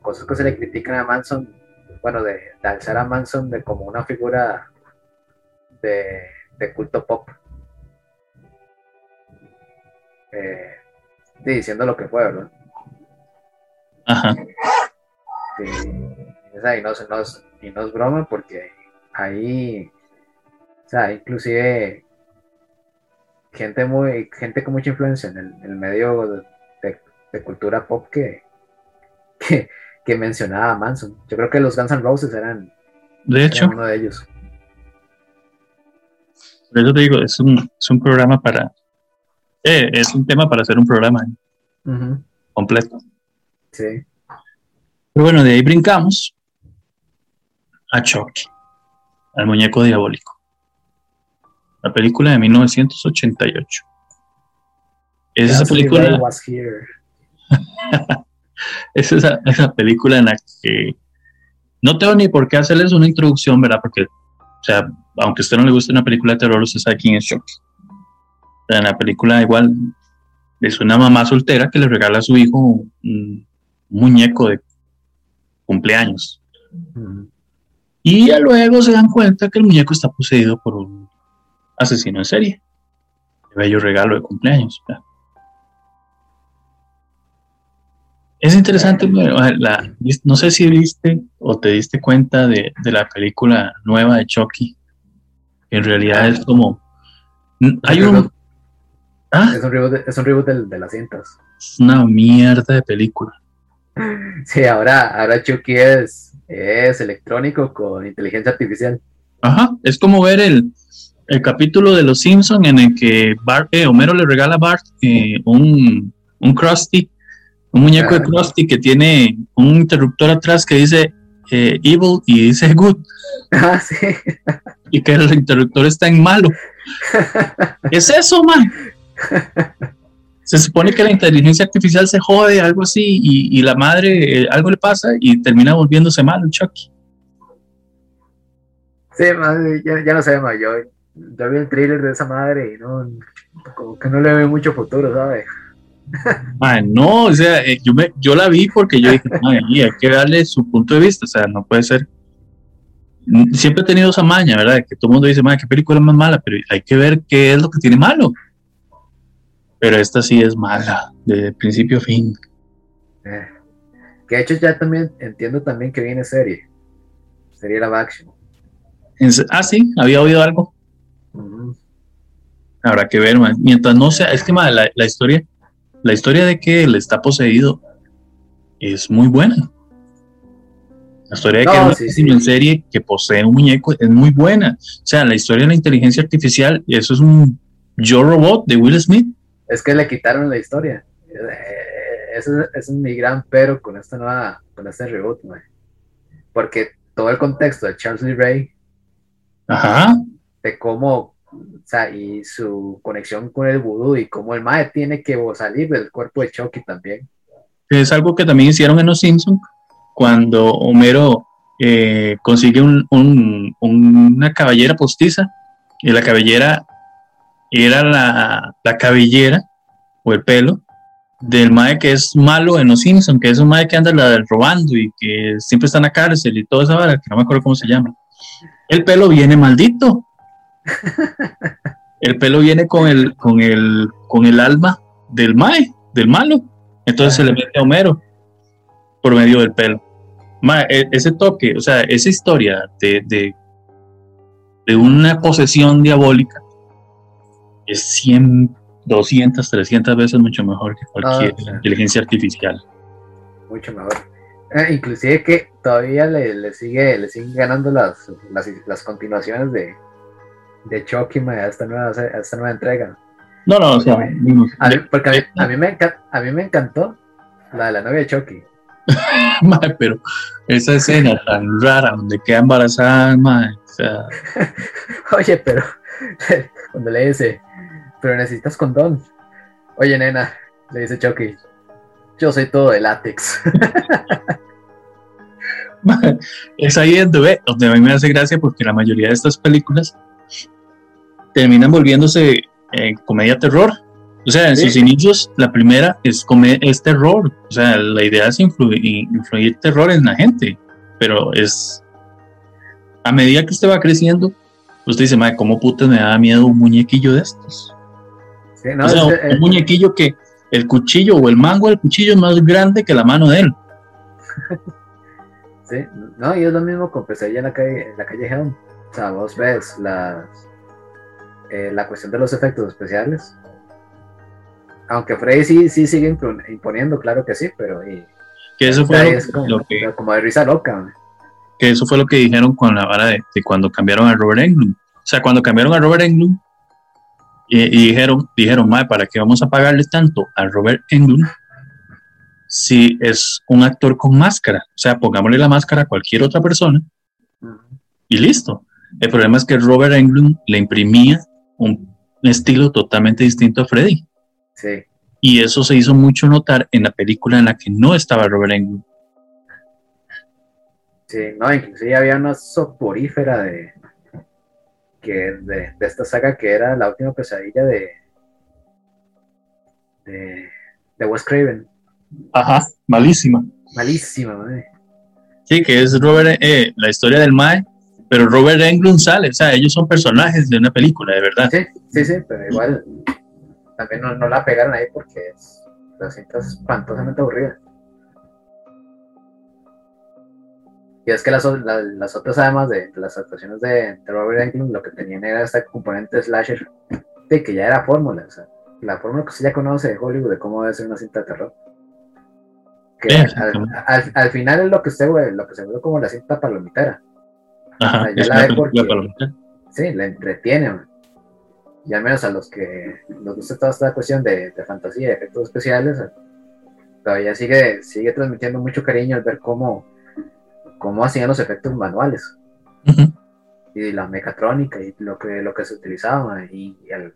cosas que se le critican a Manson, bueno, de, alzar a Manson de como una figura de, de culto pop. Eh, diciendo lo que fue, ¿verdad? Ajá. y, no, y no es broma porque ahí, o sea, inclusive gente muy gente con mucha influencia en el, medio de, cultura pop que, que, mencionaba a Manson. Yo creo que los Guns N' Roses eran, de hecho, uno de ellos. Por eso te digo, es un, es un programa para... Eh, es un tema para hacer un programa completo. Sí. Pero bueno, de ahí brincamos a Chucky, al muñeco diabólico. La película de 1988. Es esa película. [laughs] es esa, esa, película en la que no tengo ni por qué hacerles una introducción, ¿verdad? Porque, o sea, aunque a usted no le guste una película de terror, usted sabe quién es Chucky. en la película igual es una mamá soltera que le regala a su hijo un, muñeco de cumpleaños. Y ya luego se dan cuenta que el muñeco está poseído por un asesino en serie. Bello regalo de cumpleaños. Es interesante, no sé si viste o te diste cuenta de, la película nueva de Chucky. en realidad es como... Hay un, ¿Ah? Es un reboot, de, las cintas. Es una mierda de película. [laughs] Sí, ahora, ahora Chucky es, es electrónico con inteligencia artificial. Ajá, es como ver el, capítulo de Los Simpsons en el que Bart, eh, Homero le regala a Bart eh, un, un Krusty, un muñeco de Krusty que tiene un interruptor atrás que dice eh, evil y dice good. Ah, sí. [laughs] Y que el interruptor está en malo. es eso, man. Se supone que la inteligencia artificial se jode, algo así, y, la madre, eh, algo le pasa y termina volviéndose malo, Chucky. Sí, madre, ya, no sé, ma, yo vi el thriller de esa madre y no, como que no le veo mucho futuro, ¿sabes? no, o sea, eh, yo, me, yo la vi porque yo dije, hay que darle su punto de vista, o sea, no puede ser. Siempre he tenido esa maña, ¿verdad? Que todo el mundo dice, madre, qué película más mala, pero hay que ver qué es lo que tiene malo. Pero esta sí es mala, de principio a fin. Eh, que de hecho ya también entiendo también que viene serie. Serie la máxima. Ah, sí, había oído algo. Habrá que ver, man. Mientras no sea, es que la, la, historia, la historia de que él está poseído es muy buena. La historia de que es en serie que posee un muñeco es muy buena. O sea, la historia de la inteligencia artificial, eso es un Yo Robot de Will Smith. Es que le quitaron la historia. Eh, eso es, mi gran pero con esta nueva, con este reboot, man. Porque todo el contexto de Charles Lee Ray Ajá. De cómo, o sea, y su conexión con el vudú y cómo el mae tiene que salir del cuerpo de Chucky también. Es algo que también hicieron en Los Simpsons, cuando Homero eh, consigue una cabellera postiza, y la cabellera era la, cabellera o el pelo del mae que es malo en Los Simpsons, que es un mae que anda robando y que siempre está en la cárcel y toda esa vara, que no me acuerdo cómo se llama el pelo viene maldito. El pelo viene con el, con el, con el alma del mae, del malo. Entonces se le mete a Homero por medio del pelo. E, ese toque, o sea, esa historia de, de, una posesión diabólica es 100, 200, 300 veces mucho mejor que cualquier ah, inteligencia artificial. Mucho mejor. Eh, inclusive que todavía le, sigue le siguen ganando las, las, continuaciones de, de Chucky a esta nueva esta nueva entrega. No, no, o sea, porque a mí, [laughs] me a mí me encantó la de la novia de Chucky. [laughs] pero esa escena tan rara donde queda embarazada, madre, [laughs] Oye, pero cuando le dice, pero necesitas condón. Oye, nena, le dice Chucky, yo soy todo de látex. es ahí donde, donde a mí me hace gracia porque la mayoría de estas películas terminan volviéndose eh, comedia terror. O sea, en sus inicios, la primera es, es terror. O sea, la idea es influir, terror en la gente. Pero es. A medida que usted va creciendo, usted dice, madre, ¿cómo puta me da miedo un muñequillo de estos? o sea, un, un muñequillo que el cuchillo o el mango del cuchillo es más grande que la mano de él. [laughs] Sí, no, y es lo mismo con Pesadilla en la calle, en la calle Helm. O sea, vos ves las, eh, la cuestión de los efectos especiales. Aunque Freddy sí, sí sigue imponiendo, claro que sí, pero. Y, que eso fue lo, que, como de risa loca. Que eso fue lo que dijeron con la vara de, cuando cambiaron a Robert Englund. O sea, cuando cambiaron a Robert Englund, y, dijeron, dijeron, ¿para qué vamos a pagarle tanto a Robert Englund si es un actor con máscara? O sea, pongámosle la máscara a cualquier otra persona y listo. El problema es que Robert Englund le imprimía un estilo totalmente distinto a Freddy. Sí. Y eso se hizo mucho notar en la película en la que no estaba Robert Englund. Sí, no, inclusive había una soporífera de, que de, esta saga que era la última pesadilla de de, de Wes Craven. Ajá, malísima. Malísima, madre. Sí, que es Robert, eh, la historia del Mae, pero Robert Englund sale, o sea, ellos son personajes de una película, de verdad. Sí, sí, sí, pero igual también no, la pegaron ahí porque es, la cinta espantosamente aburrida. Y es que las, las, otras, además de, las actuaciones de, Robert Englund, lo que tenían era este componente slasher, de que ya era fórmula, o sea, la fórmula que usted ya conoce de Hollywood de cómo debe ser una cinta de terror. Que al, al, final es lo que usted ve, lo que se ve como la cinta palomitera. Ajá, ya la ve porque, sí, la entretiene, y al menos a los que nos gusta toda esta cuestión de, de fantasía, de efectos especiales, todavía sigue, sigue transmitiendo mucho cariño al ver cómo cómo hacían los efectos manuales. Y la mecatrónica y lo que, lo que se utilizaba y, el,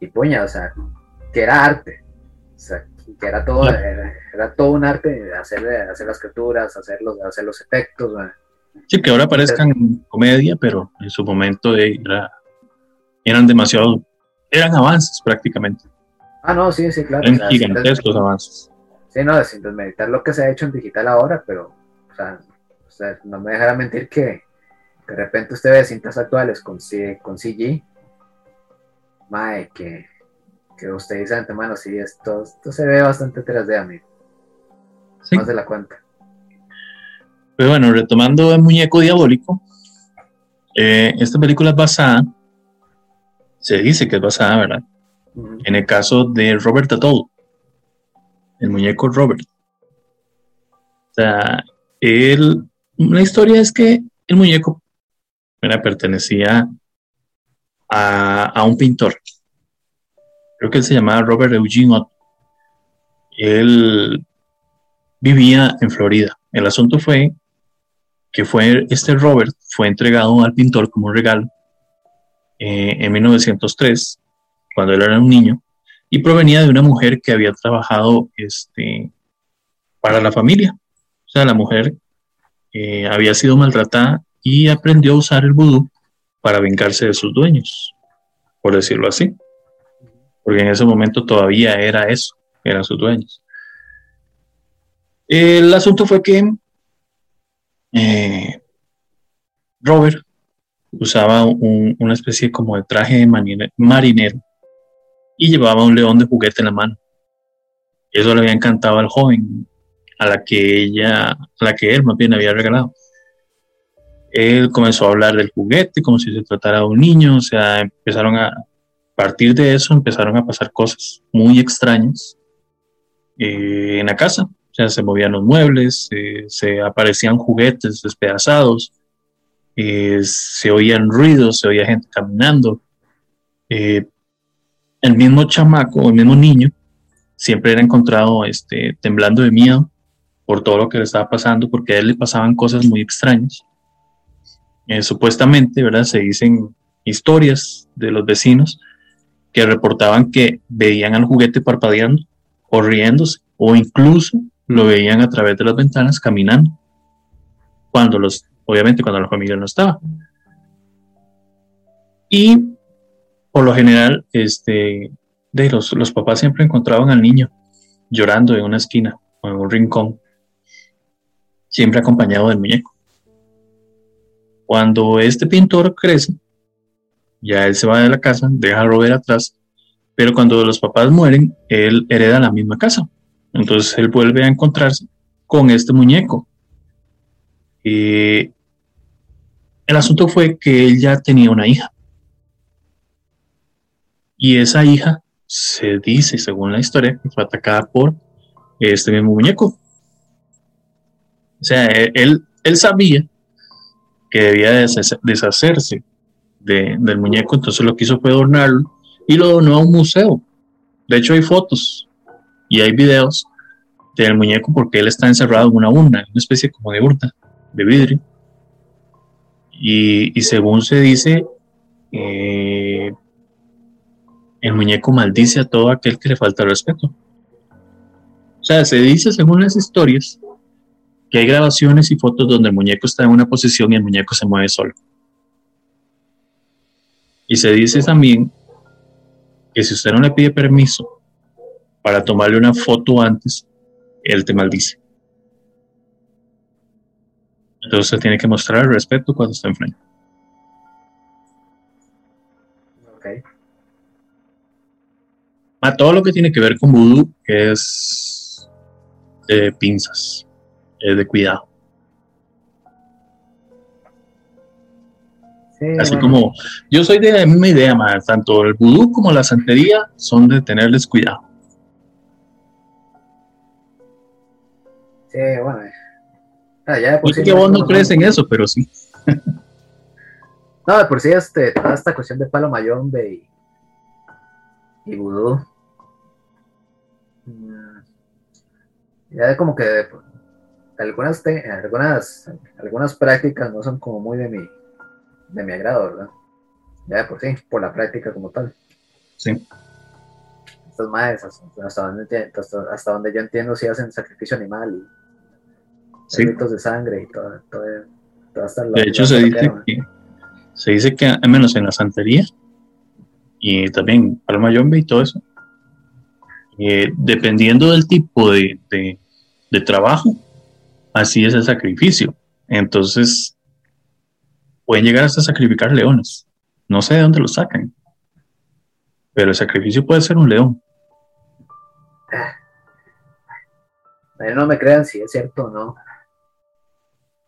y puña, o sea, que era arte, o sea, que era todo, era, todo un arte hacer, hacer las criaturas, hacer los, hacer los efectos. Sí, que ahora parezcan comedia, pero en su momento era, eran demasiado, eran avances prácticamente. Ah, no, sí, sí, claro. Eran gigantescos avances. Sí, no, sin desmeditar lo que se ha hecho en digital ahora, pero, o sea, o sea no me dejará mentir que de repente usted ve cintas actuales con, con CG, mae, que, que usted dice antemano, sí, esto, esto se ve bastante 3D, amigo. Más de la cuenta. Pero bueno, retomando el muñeco diabólico, eh, esta película es basada, se dice que es basada, ¿verdad? En el caso de Robert Atoll, el muñeco Robert. O sea, él, la historia es que el muñeco pertenecía a, un pintor. Creo que él se llamaba Robert Eugene Otto. Él vivía en Florida. El asunto fue que fue este Robert fue entregado al pintor como un regalo eh, en 1903, cuando él era un niño, y provenía de una mujer que había trabajado este, para la familia. O sea, la mujer eh, había sido maltratada y aprendió a usar el vudú para vengarse de sus dueños, por decirlo así. Porque en ese momento todavía era eso, eran sus dueños. El asunto fue que eh, Robert usaba una especie como de traje de marinero y llevaba un león de juguete en la mano. Eso le había encantado al joven, a la que ella, a la que él más bien había regalado él comenzó a hablar del juguete como si se tratara de un niño, o sea, empezaron a, partir de eso empezaron a pasar cosas muy extrañas eh, en la casa, se movían los muebles, eh, se aparecían juguetes despedazados, eh, se oían ruidos, se oía gente caminando. el mismo chamaco, el mismo niño, siempre era encontrado este, temblando de miedo por todo lo que le estaba pasando, porque a él le pasaban cosas muy extrañas. Eh, supuestamente, ¿verdad? Se dicen historias de los vecinos que reportaban que veían al juguete parpadeando o riéndose o incluso lo veían a través de las ventanas caminando. Cuando los obviamente cuando la familia no estaba. Y por lo general este de los, los papás siempre encontraban al niño llorando en una esquina o en un rincón siempre acompañado del muñeco. Cuando este pintor crece, ya él se va de la casa, deja a Robert atrás, pero cuando los papás mueren, él hereda la misma casa. Entonces él vuelve a encontrarse con este muñeco. el asunto fue que él ya tenía una hija. Y esa hija se dice, según la historia, que fue atacada por este mismo muñeco. O sea, él, él sabía que debía deshacerse del muñeco, entonces lo que hizo fue adornarlo y lo donó a un museo. De hecho hay fotos y hay videos del muñeco porque él está encerrado en una urna, una especie como de urna de vidrio. Y, según se dice, eh, el muñeco maldice a todo aquel que le falta respeto. O sea, se dice según las historias que hay grabaciones y fotos donde el muñeco está en una posición y el muñeco se mueve solo. Y se dice también que si usted no le pide permiso para tomarle una foto antes, él te maldice. Entonces usted tiene que mostrar el respeto cuando está enfrente. Okay. A todo lo que tiene que ver con vudú es de pinzas de cuidado. Así como yo soy de la misma idea, más tanto el vudú como la santería son de tenerles cuidado. Sí, bueno. Ah, ya por que vos no crees en eso, pero sí. no, de por sí, este, toda esta cuestión de palo mayombe y, y vudú. Mm, ya como que algunas, algunas, algunas prácticas no son como muy de mi, de mi agrado, ¿verdad? Ya por sí, por la práctica como tal. Sí. Estas madres, hasta donde, hasta, donde yo entiendo, si hacen sacrificio animal y sí. de sangre y todo. todo, de hecho, se dice, que, se dice que, al menos en la santería, y también Palma Yombe y todo eso, eh, dependiendo del tipo de, de trabajo, así es el sacrificio. Entonces, pueden llegar hasta sacrificar leones. No sé de dónde lo sacan, pero el sacrificio puede ser un león. no me crean si es cierto o no.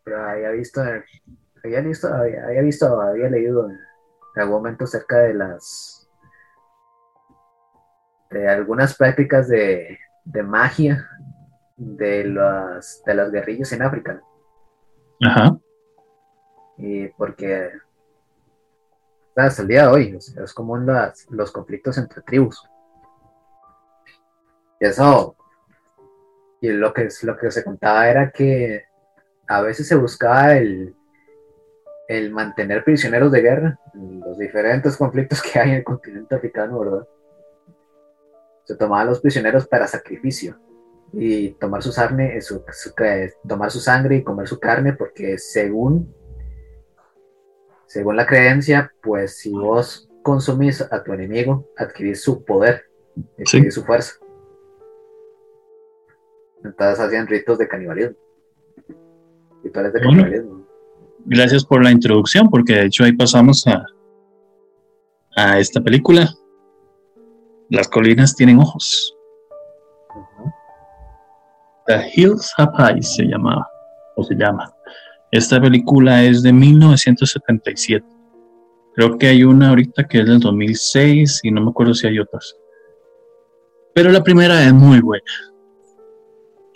Pero había visto, había visto, había, visto, había leído en algún momento acerca de las de algunas prácticas de, de magia de las, de las guerrillas en África. Ajá. Y porque hasta el día de hoy es común los conflictos entre tribus. Y eso, y lo que, lo que se contaba era que a veces se buscaba el, el mantener prisioneros de guerra, los diferentes conflictos que hay en el continente africano, ¿verdad? Se tomaban los prisioneros para sacrificio y tomar su, carne, su, tomar su sangre y comer su carne, porque según, según la creencia, pues si vos consumís a tu enemigo, adquirís su poder, adquirís su fuerza. Entonces hacían ritos de canibalismo. Canibalismo. Gracias por la introducción, porque de hecho ahí pasamos a, a esta película. Las colinas tienen ojos. The Hills Have Eyes se llamaba, o se llama. Esta película es de 1977. Creo que hay una ahorita que es del 2006 y no me acuerdo si hay otras. Pero la primera es muy buena.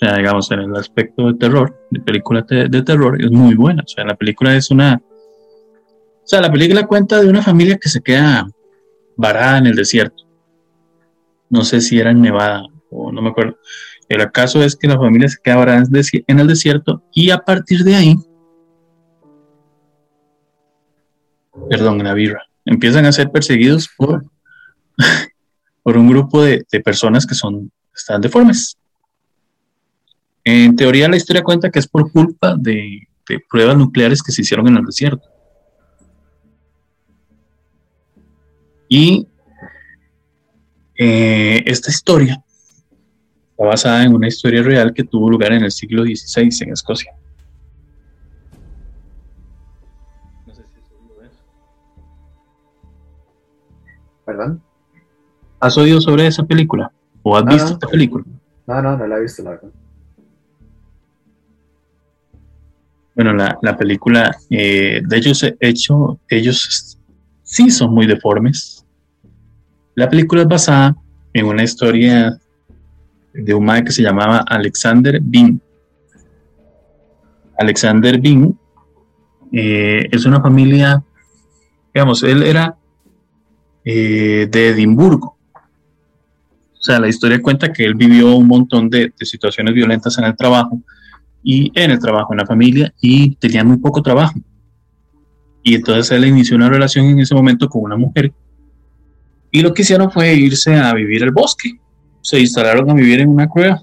Sea, digamos, en el aspecto de terror, de película de, terror, es muy buena. O sea, la película es una... O sea, la película cuenta de una familia que se queda varada en el desierto. No sé si era en Nevada o no me acuerdo. El caso es que la familia se queda ahora en el desierto y a partir de ahí, perdón, en la birra, empiezan a ser perseguidos por, [laughs] por un grupo de, personas que son, están deformes. En teoría la historia cuenta que es por culpa de, pruebas nucleares que se hicieron en el desierto. Y eh, esta historia basada en una historia real que tuvo lugar en el siglo XVI en Escocia. No sé si oído eso. ¿Perdón? ¿Has oído sobre esa película? ¿O has visto esta película? No, no, no la he visto, la verdad. Bueno, la, la película, eh, de hecho, hecho, ellos sí son muy deformes. La película es basada en una historia de un madre que se llamaba Alexander Bean. Alexander Bean eh, es una familia, digamos, él era eh, de Edimburgo. O sea, la historia cuenta que él vivió un montón de, situaciones violentas en el trabajo y en el trabajo, en la familia, y tenía muy poco trabajo. Y entonces él inició una relación en ese momento con una mujer. Y lo que hicieron fue irse a vivir al bosque se instalaron a vivir en una cueva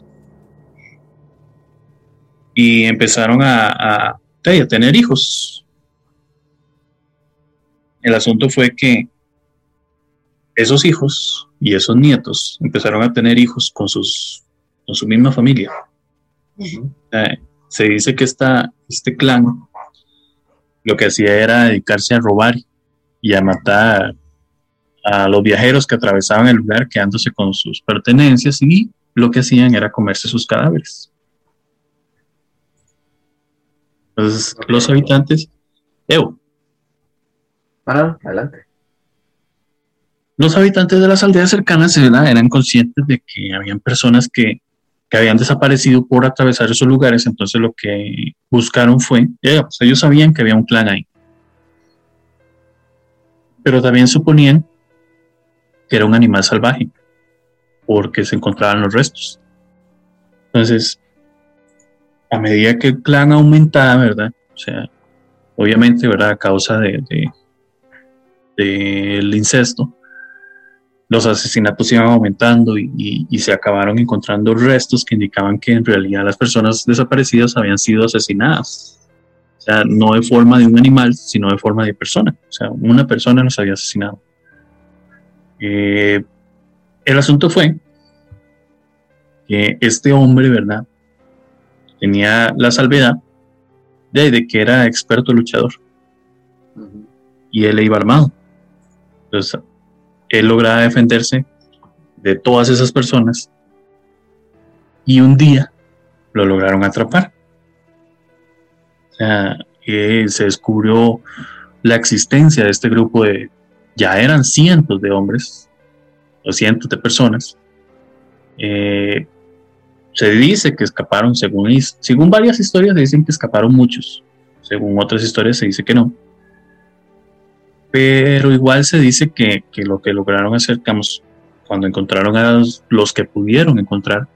y empezaron a, a, tener hijos. El asunto fue que esos hijos y esos nietos empezaron a tener hijos con, sus, con su misma familia. Eh, se dice que esta, este clan lo que hacía era dedicarse a robar y a matar a los viajeros que atravesaban el lugar quedándose con sus pertenencias y lo que hacían era comerse sus cadáveres. Entonces, los habitantes, Evo. Ah, adelante. Los habitantes de las aldeas cercanas eran conscientes de que habían personas que, que, habían desaparecido por atravesar esos lugares, entonces lo que buscaron fue, eh, pues ellos sabían que había un clan ahí, pero también suponían que era un animal salvaje, porque se encontraban los restos. Entonces, a medida que el clan aumentaba, ¿verdad? O sea, obviamente, ¿verdad? A causa de, del incesto, los asesinatos iban aumentando y, se acabaron encontrando restos que indicaban que en realidad las personas desaparecidas habían sido asesinadas. O sea, no de forma de un animal, sino de forma de persona. O sea, una persona los había asesinado. Eh, el asunto fue que este hombre, ¿verdad? Tenía la salvedad de, que era experto luchador. Y él iba armado. Entonces, él lograba defenderse de todas esas personas y un día lo lograron atrapar. Sea, se descubrió la existencia de este grupo de, ya eran cientos de hombres o cientos de personas. Eh, se dice que escaparon, según, según varias historias se dicen que escaparon muchos, según otras historias se dice que no pero igual se dice que, lo que lograron hacer, cuando encontraron a los, que pudieron encontrar,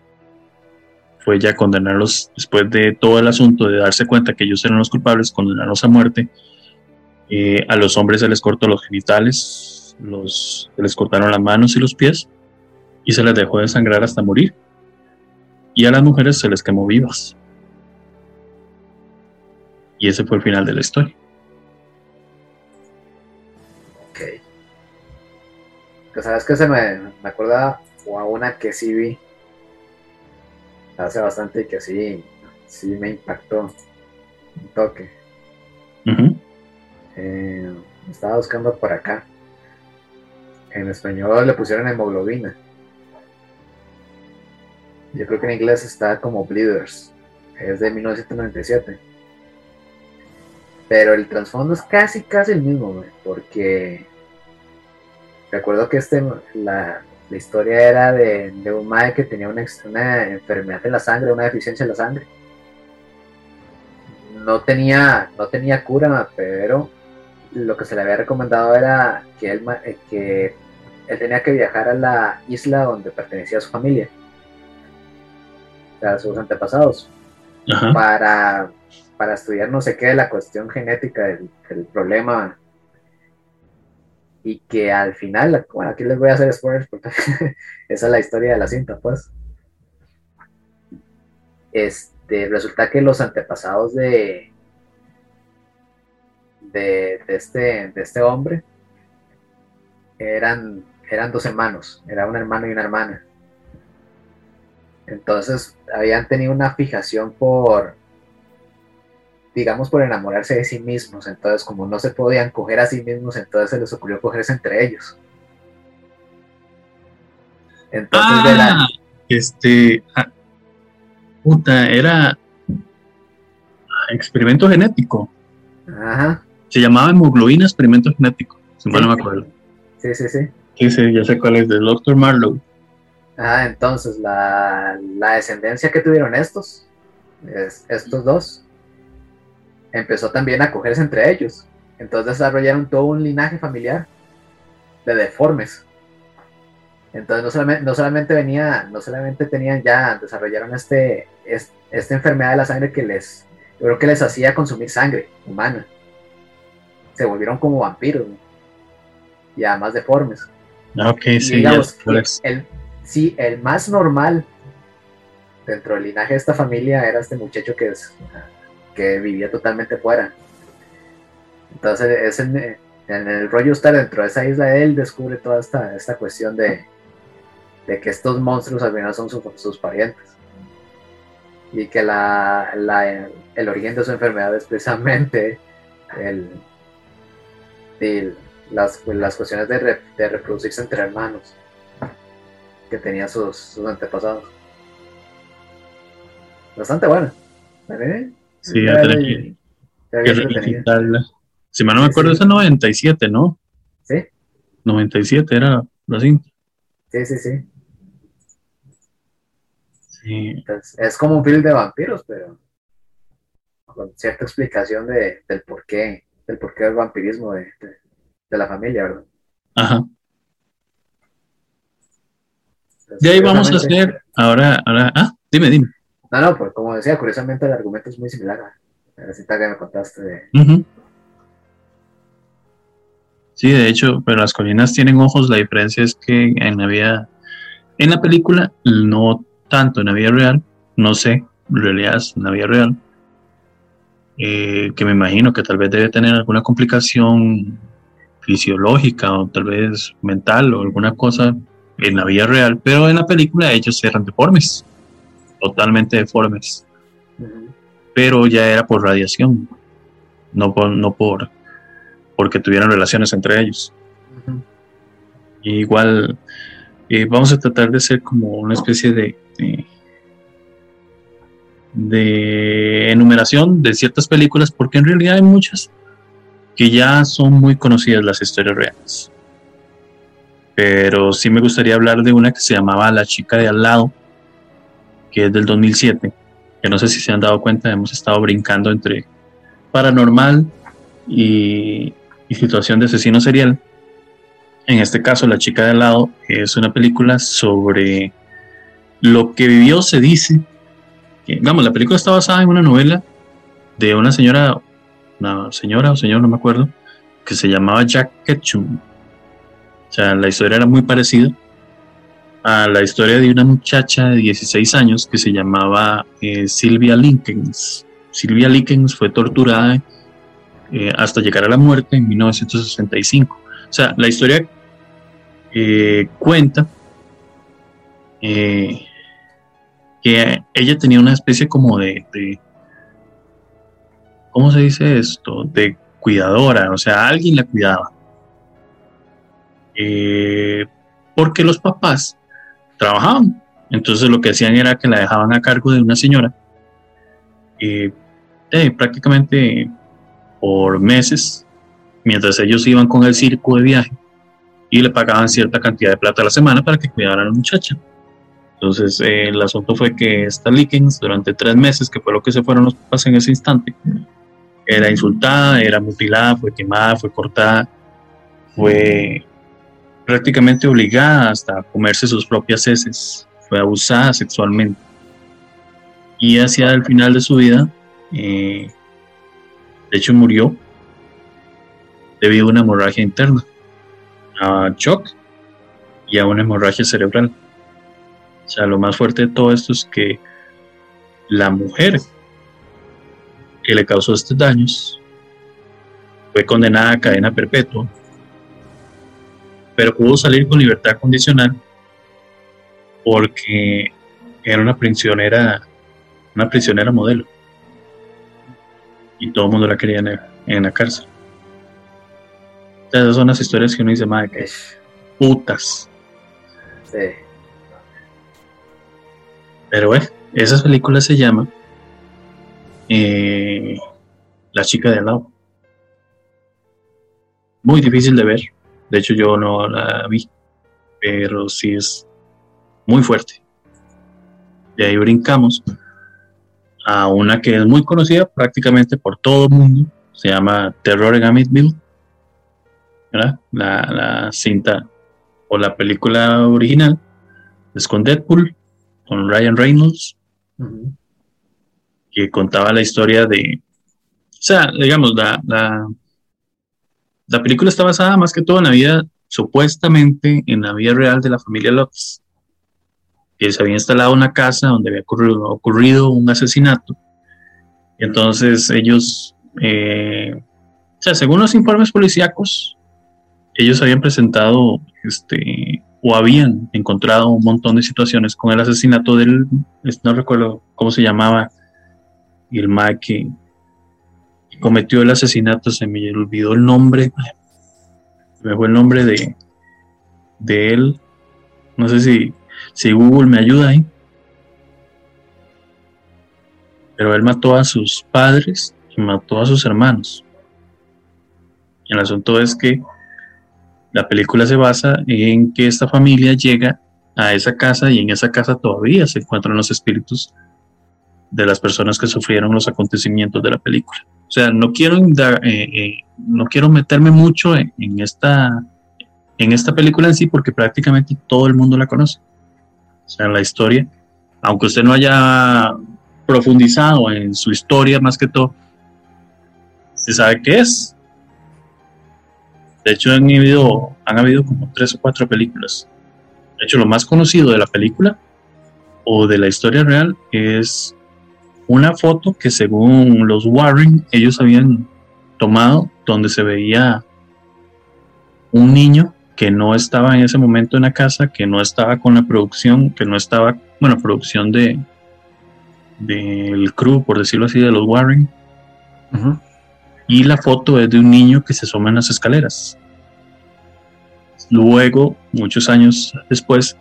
fue ya condenarlos después de todo el asunto de darse cuenta que ellos eran los culpables, condenarlos a muerte. Eh, a los hombres se les cortó los genitales, los, se les cortaron las manos y los pies y se les dejó de sangrar hasta morir. Y a las mujeres se les quemó vivas. Y ese fue el final de la historia. Que sabes que se me, me acuerda o a una que sí vi hace bastante y que sí, sí me impactó un toque. Eh, estaba buscando por acá. En español le pusieron hemoglobina. Yo creo que en inglés está como Bleeders. Es de 1997. Pero el trasfondo es casi, casi el mismo, porque recuerdo que este, la, historia era de, un madre que tenía una, una, enfermedad en la sangre, una deficiencia en la sangre. No tenía, no tenía cura, pero lo que se le había recomendado era que él, eh, que él tenía que viajar a la isla donde pertenecía a su familia, a sus antepasados, para, para estudiar no sé qué de la cuestión genética del, problema y que al final, bueno, aquí les voy a hacer spoilers porque [laughs] esa es la historia de la cinta, pues. Este, resulta que los antepasados de, de, este, de este hombre eran, eran dos hermanos, era un hermano y una hermana. Entonces habían tenido una fijación por, digamos, por enamorarse de sí mismos. Entonces, como no se podían coger a sí mismos, entonces se les ocurrió cogerse entre ellos. Entonces, ah, este, ah, puta, era experimento genético. Ajá. Se llamaba hemoglobina experimento genético, si mal no me acuerdo. Sí, sí, sí. Sí, sí, ya sé cuál es, del Dr. Marlowe. Ah, entonces la, la descendencia que tuvieron estos, estos dos, empezó también a cogerse entre ellos. Entonces desarrollaron todo un linaje familiar de deformes. Entonces no solamente, no solamente venía, no solamente tenían ya, desarrollaron este, esta enfermedad de la sangre que les, yo creo que les hacía consumir sangre humana. Se volvieron como vampiros y además deformes. Ah, ok, sí, el, sí, el más normal dentro del linaje de esta familia era este muchacho que es que vivía totalmente fuera. Entonces, es en, el rollo estar dentro de esa isla, él descubre toda esta, esta cuestión de, de que estos monstruos al final son sus parientes. Y que la, el origen de su enfermedad es precisamente el, las, las, cuestiones de, de, reproducirse entre hermanos que tenían sus, antepasados. Bastante buena. Sí, ya tenía que, Si mal no me acuerdo, es el 97, ¿no? Sí. 97 era la cinta. Sí, sí, sí. Sí. es como un film de vampiros, pero con cierta explicación de, del porqué, del porqué del vampirismo de, de, la familia, ¿verdad? Ajá. y ahí vamos a hacer, ahora, ahora, ah, dime, dime. No, no, pues como decía, curiosamente el argumento es muy similar a la cita que me contaste de... Sí, de hecho, pero las colinas tienen ojos, la diferencia es que en la vida, en la película, no tanto en la vida real, no sé, en realidad es en la vida real, eh, que me imagino que tal vez debe tener alguna complicación fisiológica o tal vez mental o alguna cosa en la vida real, pero en la película ellos eran deformes, totalmente deformes, pero ya era por radiación, no por, no por porque tuvieran relaciones entre ellos. igual eh, vamos a tratar de ser como una especie de, de, enumeración de ciertas películas, porque en realidad hay muchas que ya son muy conocidas las historias reales. Pero sí me gustaría hablar de una que se llamaba La chica de al lado, que es del 2007, que no sé si se han dado cuenta, hemos estado brincando entre paranormal y, situación de asesino serial. En este caso, La chica de al lado es una película sobre lo que vivió, se dice. Que, vamos, la película está basada en una novela de una señora, una señora o señor, no me acuerdo, que se llamaba Jack Ketchum. O sea, la historia era muy parecida a la historia de una muchacha de 16 años que se llamaba eh, Sylvia Linkens. Sylvia Linkens fue torturada eh, hasta llegar a la muerte en 1965. O sea, la historia eh, cuenta eh, que ella tenía una especie como de, ¿cómo se dice esto? De cuidadora, o sea, alguien la cuidaba. porque los papás trabajaban. Entonces lo que hacían era que la dejaban a cargo de una señora. y prácticamente por meses, mientras ellos iban con el circo de viaje y le pagaban cierta cantidad de plata a la semana para que cuidara a la muchacha. Entonces, eh, el asunto fue que esta Likens, durante tres meses, que fue lo que se fueron los papás en ese instante, era insultada, era mutilada, fue quemada, fue cortada, fue prácticamente obligada hasta a comerse sus propias heces, fue abusada sexualmente. Y hacia el final de su vida, eh, de hecho, murió debido a una hemorragia interna, a shock y a una hemorragia cerebral. O sea, lo más fuerte de todo esto es que la mujer que le causó estos daños fue condenada a cadena perpetua, pero pudo salir con libertad condicional porque era una prisionera, una prisionera modelo y todo el mundo la quería en, la cárcel. esas son las historias que uno dice, madre, que putas. Sí. Pero bueno, esa película se llama eh, La chica de al lado. Muy difícil de ver. De hecho, yo no la vi. Pero sí es muy fuerte. Y ahí brincamos a una que es muy conocida prácticamente por todo el mundo, se llama Terror en Amityville, La, la, cinta o la película original es con Deadpool, con Ryan Reynolds, que contaba la historia de, o sea, digamos, la, la, la película está basada más que todo en la vida, supuestamente en la vida real de la familia que se había instalado una casa donde había ocurrido, un asesinato. Entonces ellos, eh, o sea, según los informes policíacos, ellos habían presentado este, o habían encontrado un montón de situaciones con el asesinato del, no recuerdo cómo se llamaba, el ma que cometió el asesinato, se me olvidó el nombre, me fue el nombre de, de él, no sé si si Google me ayuda ahí. Pero él mató a sus padres y mató a sus hermanos. Y el asunto es que la película se basa en que esta familia llega a esa casa y en esa casa todavía se encuentran los espíritus de las personas que sufrieron los acontecimientos de la película. O sea, no quiero, eh, eh, no quiero meterme mucho en, esta, en esta película en sí porque prácticamente todo el mundo la conoce. O sea, la historia, aunque usted no haya profundizado en su historia más que todo, se sabe qué es. De hecho, han habido, han habido como tres o cuatro películas. De hecho, lo más conocido de la película o de la historia real es una foto que según los Warren ellos habían tomado donde se veía un niño que no estaba en ese momento en la casa, que no estaba con la producción, que no estaba, bueno, producción de del crew, por decirlo así, de los Warren. Y la foto es de un niño que se asoma en las escaleras. Luego, muchos años después,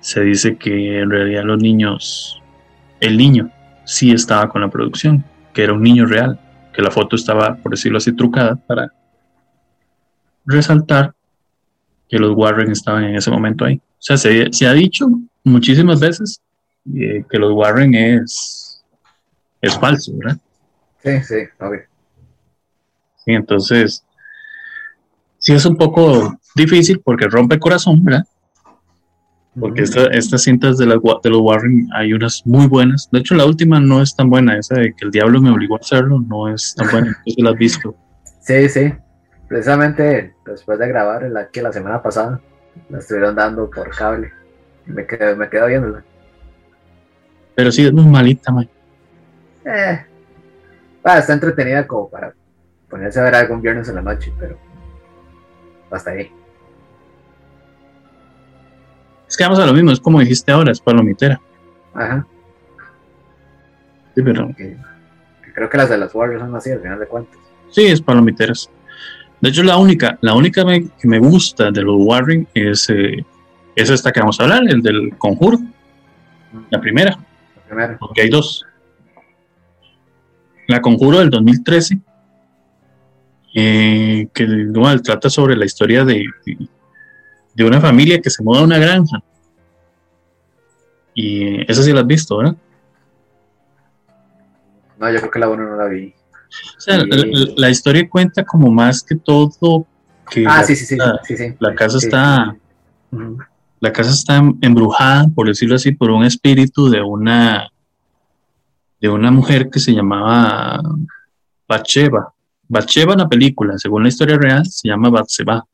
se dice que en realidad los niños, el niño sí estaba con la producción, que era un niño real, que la foto estaba, por decirlo así, trucada para resaltar que los Warren estaban en ese momento ahí. O sea, se, ha dicho muchísimas veces eh, que los Warren es, es falso, ¿verdad? Sí, sí, obvio. Sí, entonces, sí es un poco difícil porque rompe el corazón, ¿verdad? Porque estas cintas de, de los Warren hay unas muy buenas. De hecho, la última no es tan buena. Esa de que el diablo me obligó a hacerlo no es tan buena. [laughs] ¿Tú la has visto? Sí, sí. Precisamente después de grabar la que la semana pasada la estuvieron dando por cable. Me quedo, me quedo viéndola. Pero sí es muy malita, man. Eh. está entretenida como para ponerse a ver algún viernes en la noche, pero hasta ahí. Es que vamos a lo mismo, es como dijiste ahora, es palomitera. Ajá. Sí, pero. creo que las de las Warriors son así al final de cuentas. Sí, es palomiteras. De hecho, la única, la única que me gusta de los Warring es, eh, es esta que vamos a hablar, el del conjuro. La primera. Porque hay dos. La conjuro del 2013, eh, que igual trata sobre la historia de, de, una familia que se muda a una granja. Y esa sí la has visto, ¿verdad? No, yo creo que la buena no la vi. O sea, la, historia cuenta como más que todo que ah, la, sí, sí, sí, la casa está la casa está embrujada, por decirlo así, por un espíritu de una de una mujer que se llamaba Bacheva. Bacheva en la película, según la historia real, se llama Batseba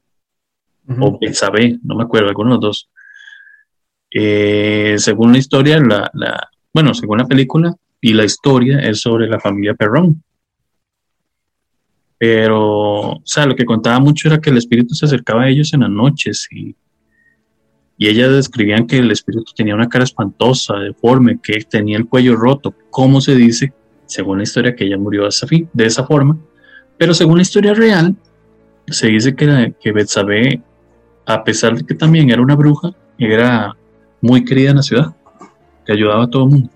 o Betsabe, no me acuerdo, alguno de los dos. Eh, según la historia, la, la, bueno, según la película y la historia es sobre la familia Perrón. Pero, o sea, lo que contaba mucho era que el espíritu se acercaba a ellos en las noches y, y ellas describían que el espíritu tenía una cara espantosa, deforme, que tenía el cuello roto, como se dice, según la historia, que ella murió de esa, forma. Pero según la historia real, se dice que, que a pesar de que también era una bruja, era muy querida en la ciudad, que ayudaba a todo el mundo.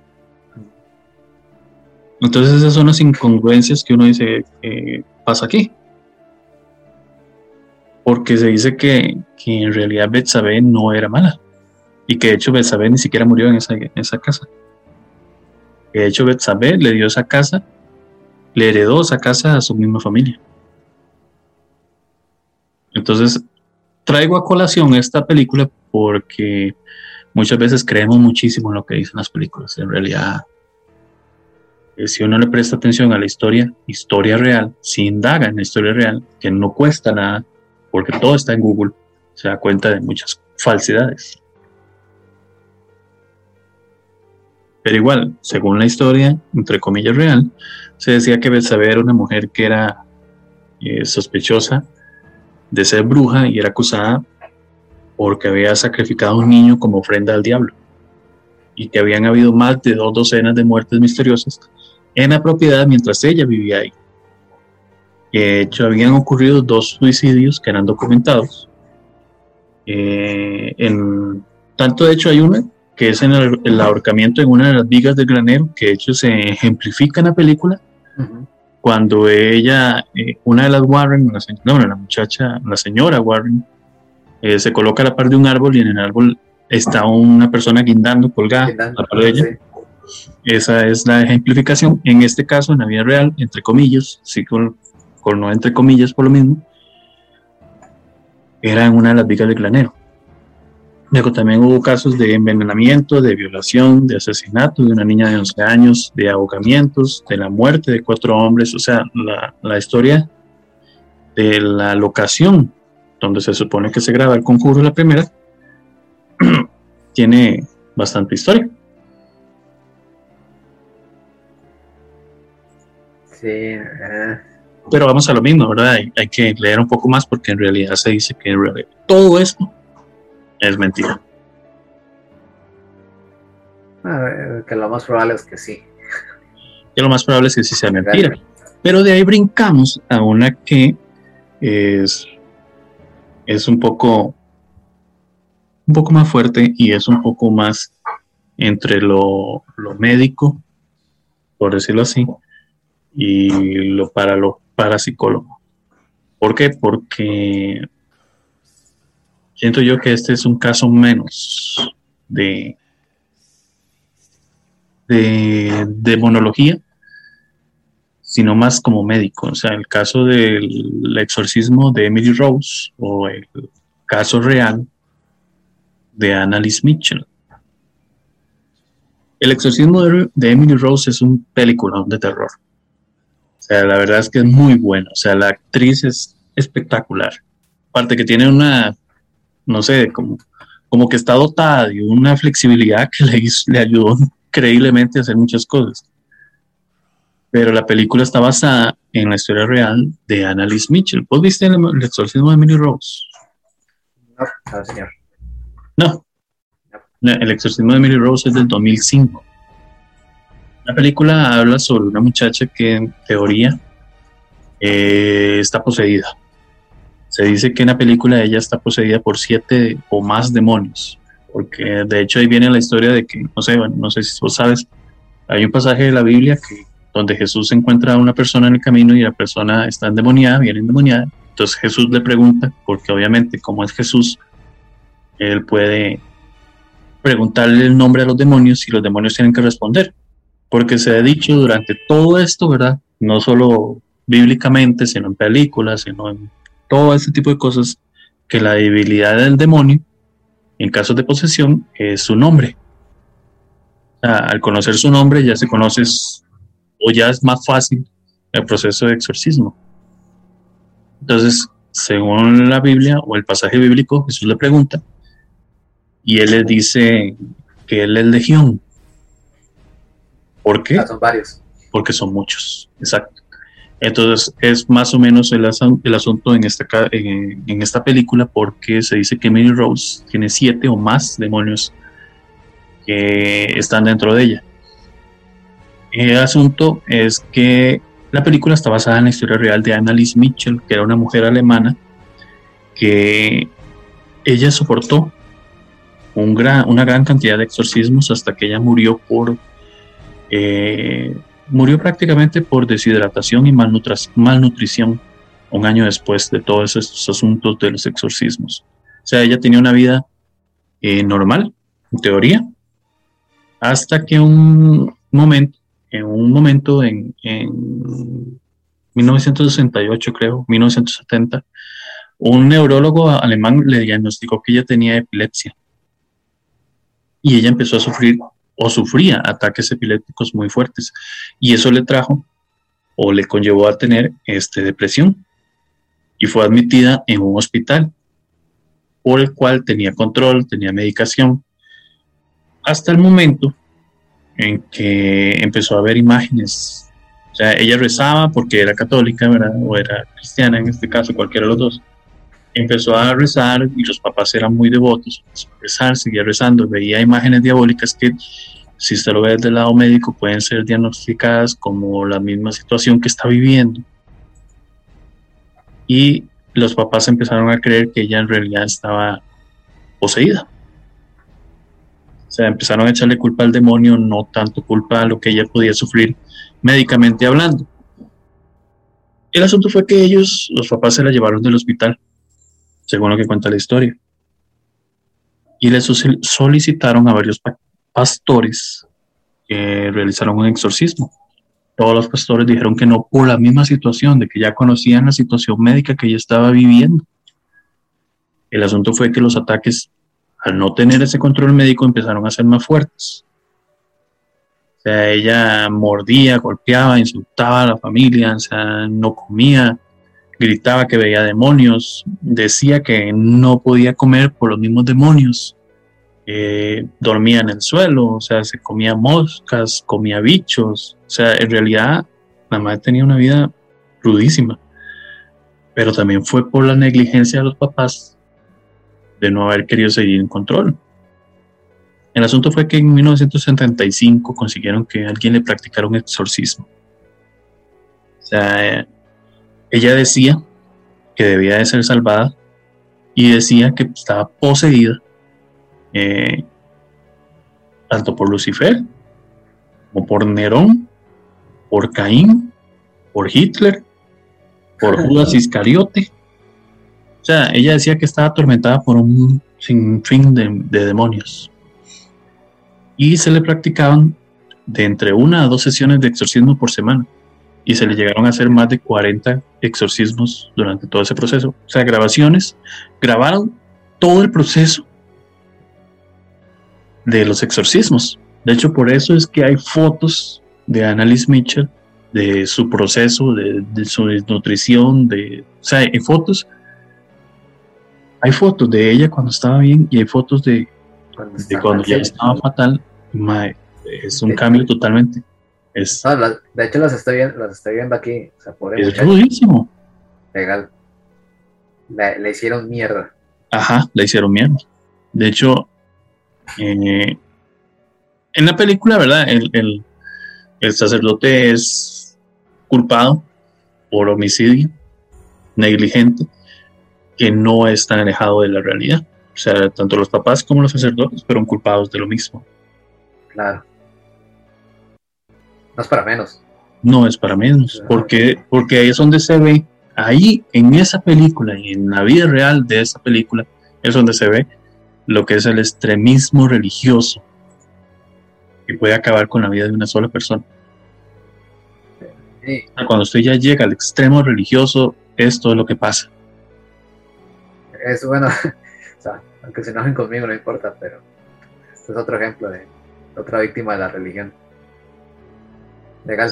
Entonces esas son las incongruencias que uno dice, eh, pasa aquí? Porque se dice que, en realidad Betsabé no era mala y que de hecho Betsabé ni siquiera murió en esa, esa casa. de hecho Betsabé le dio esa casa, le heredó esa casa a su misma familia. Entonces, traigo a colación esta película porque muchas veces creemos muchísimo en lo que dicen las películas. En realidad, si uno le presta atención a la historia, historia real, si indaga en la historia real, que no cuesta nada, porque todo está en Google, se da cuenta de muchas falsedades. Pero igual, según la historia, entre comillas real, se decía que Betsabé era una mujer que era eh, sospechosa de ser bruja y era acusada porque había sacrificado a un niño como ofrenda al diablo y que habían habido más de dos docenas de muertes misteriosas en la propiedad mientras ella vivía ahí. De hecho, habían ocurrido dos suicidios que eran documentados. Eh, en, tanto, de hecho, hay una que es en el, ahorcamiento en una de las vigas del granero, que de hecho se ejemplifica en la película, cuando ella, eh, una de las Warren, la, no, la muchacha, la señora Warren, eh, se coloca a la par de un árbol y en el árbol está una persona guindando, colgada a la par de ella. Esa es la ejemplificación. En este caso, en la vida real, entre comillas, sí con, no entre comillas por lo mismo, era en una de las vigas del granero. Luego también hubo casos de envenenamiento, de violación, de asesinato de una niña de 11 años, de ahogamientos, de la muerte de cuatro hombres. O sea, la, la historia de la locación donde se supone que se graba el conjuro la primera, [clears throat] tiene bastante historia. Sí. eh, Pero vamos a lo mismo, ¿verdad? Hay, hay que leer un poco más porque en realidad se dice que en realidad todo esto es mentira. ver, que lo más probable es que sí. Y lo más probable es que sí sea mentira. Pero de ahí brincamos a una que es, es un poco un poco más fuerte y es un poco más entre lo, lo médico, por decirlo así, y lo para lo parapsicólogo. ¿Por qué? Porque siento yo que este es un caso menos de, de demonología, sino más como médico. O sea, el caso del exorcismo de Emily Rose o el caso real de Annalise Mitchell. El exorcismo de, de Emily Rose es un película de terror. O sea, la verdad es que es muy bueno. O sea, la actriz es espectacular. Aparte que tiene una, no sé, como, como que está dotada de una flexibilidad que le, le ayudó increíblemente a hacer muchas cosas. Pero la película está basada en la historia real de Annalise Mitchell. ¿Vos viste el, el exorcismo de Emily Rose? No, no, señor. No. No, El exorcismo de Emily Rose es del 2005. La película habla sobre una muchacha que en teoría eh, está poseída. Se dice que en la película ella está poseída por siete o más demonios. Porque de hecho ahí viene la historia de que, no sé, bueno, no sé si vos sabes, hay un pasaje de la Biblia que donde Jesús encuentra a una persona en el camino y la persona está endemoniada, viene endemoniada. Entonces Jesús le pregunta, porque obviamente como es Jesús, él puede preguntarle el nombre a los demonios y los demonios tienen que responder. Porque se ha dicho durante todo esto, ¿verdad? No solo bíblicamente, sino en películas, sino en todo este tipo de cosas, que la debilidad del demonio, en casos de posesión, es su nombre. O sea, al conocer su nombre ya se conoce s- o ya es más fácil el proceso de exorcismo. Entonces, según la Biblia o el pasaje bíblico, Jesús le pregunta, y él le dice que él es legión. ¿Por qué? Ah, son varios. Porque son muchos, exacto. Entonces es más o menos el, asun- el asunto en esta, ca- en, esta película porque se dice que Emily Rose tiene siete o más demonios que están dentro de ella. El asunto es que la película está basada en la historia real de Annalise Mitchell, que era una mujer alemana que ella soportó una gran cantidad de exorcismos hasta que ella murió por eh, murió prácticamente por deshidratación y malnutrición un año después de todos estos asuntos de los exorcismos. O sea, ella tenía una vida eh, normal, en teoría, hasta que un momento, en un momento en, en 1968, creo, 1970, un neurólogo alemán le diagnosticó que ella tenía epilepsia. Y ella empezó a sufrir o sufría ataques epilépticos muy fuertes. Y eso le trajo o le conllevó a tener este, depresión. Y fue admitida en un hospital por el cual tenía control, tenía medicación, hasta el momento en que empezó a ver imágenes. O sea, ella rezaba porque era católica, ¿verdad? O era cristiana, en este caso, cualquiera de los dos. Empezó a rezar y los papás eran muy devotos. Empezó a rezar, seguía rezando, veía imágenes diabólicas que, si usted lo ve desde el lado médico, pueden ser diagnosticadas como la misma situación que está viviendo. Y los papás empezaron a creer que ella en realidad estaba poseída. O sea, empezaron a echarle culpa al demonio, no tanto culpa a lo que ella podía sufrir médicamente hablando. El asunto fue que ellos, los papás, se la llevaron del hospital, según lo que cuenta la historia. Y le so- solicitaron a varios pa- pastores que realizaron un exorcismo. Todos los pastores dijeron que no por la misma situación, de que ya conocían la situación médica que ella estaba viviendo. El asunto fue que los ataques al no tener ese control médico empezaron a ser más fuertes. O sea, ella mordía, golpeaba, insultaba a la familia, o sea, no comía, gritaba que veía demonios, decía que no podía comer por los mismos demonios, eh, dormía en el suelo, o sea, se comía moscas, comía bichos, o sea, en realidad la madre tenía una vida rudísima, pero también fue por la negligencia de los papás de no haber querido seguir en control. El asunto fue que en 1975 consiguieron que alguien le practicara un exorcismo. O sea, ella decía que debía de ser salvada y decía que estaba poseída eh, tanto por Lucifer como por Nerón, por Caín, por Hitler, por [laughs] Judas Iscariote. O sea, ella decía que estaba atormentada por un sinfín de, de demonios. Y se le practicaban de entre una a dos sesiones de exorcismo por semana y se le llegaron a hacer más de 40 exorcismos durante todo ese proceso. O sea, grabaciones, grabaron todo el proceso de los exorcismos. De hecho, por eso es que hay fotos de Annalise Mitchell, de su proceso, de, su desnutrición, de, o sea, hay fotos. Hay fotos de ella cuando estaba bien y hay fotos de cuando, ya estaba fatal. es un cambio totalmente. Es, de hecho, las estoy, viendo, las estoy viendo aquí. es rudísimo. Legal. Le, hicieron mierda. Ajá, le hicieron mierda. De hecho, eh, en la película, ¿verdad? El, el, sacerdote es culpado por homicidio negligente que no es tan alejado de la realidad. O sea, tanto los papás como los sacerdotes fueron culpados de lo mismo. Claro. No es para menos. No es para menos, porque, porque ahí es donde se ve, ahí en esa película y en la vida real de esa película, es donde se ve lo que es el extremismo religioso que puede acabar con la vida de una sola persona. Cuando usted ya llega al extremo religioso, esto es lo que pasa. Es bueno, [laughs] aunque se enojen conmigo, no importa, pero este es otro ejemplo de otra víctima de la religión.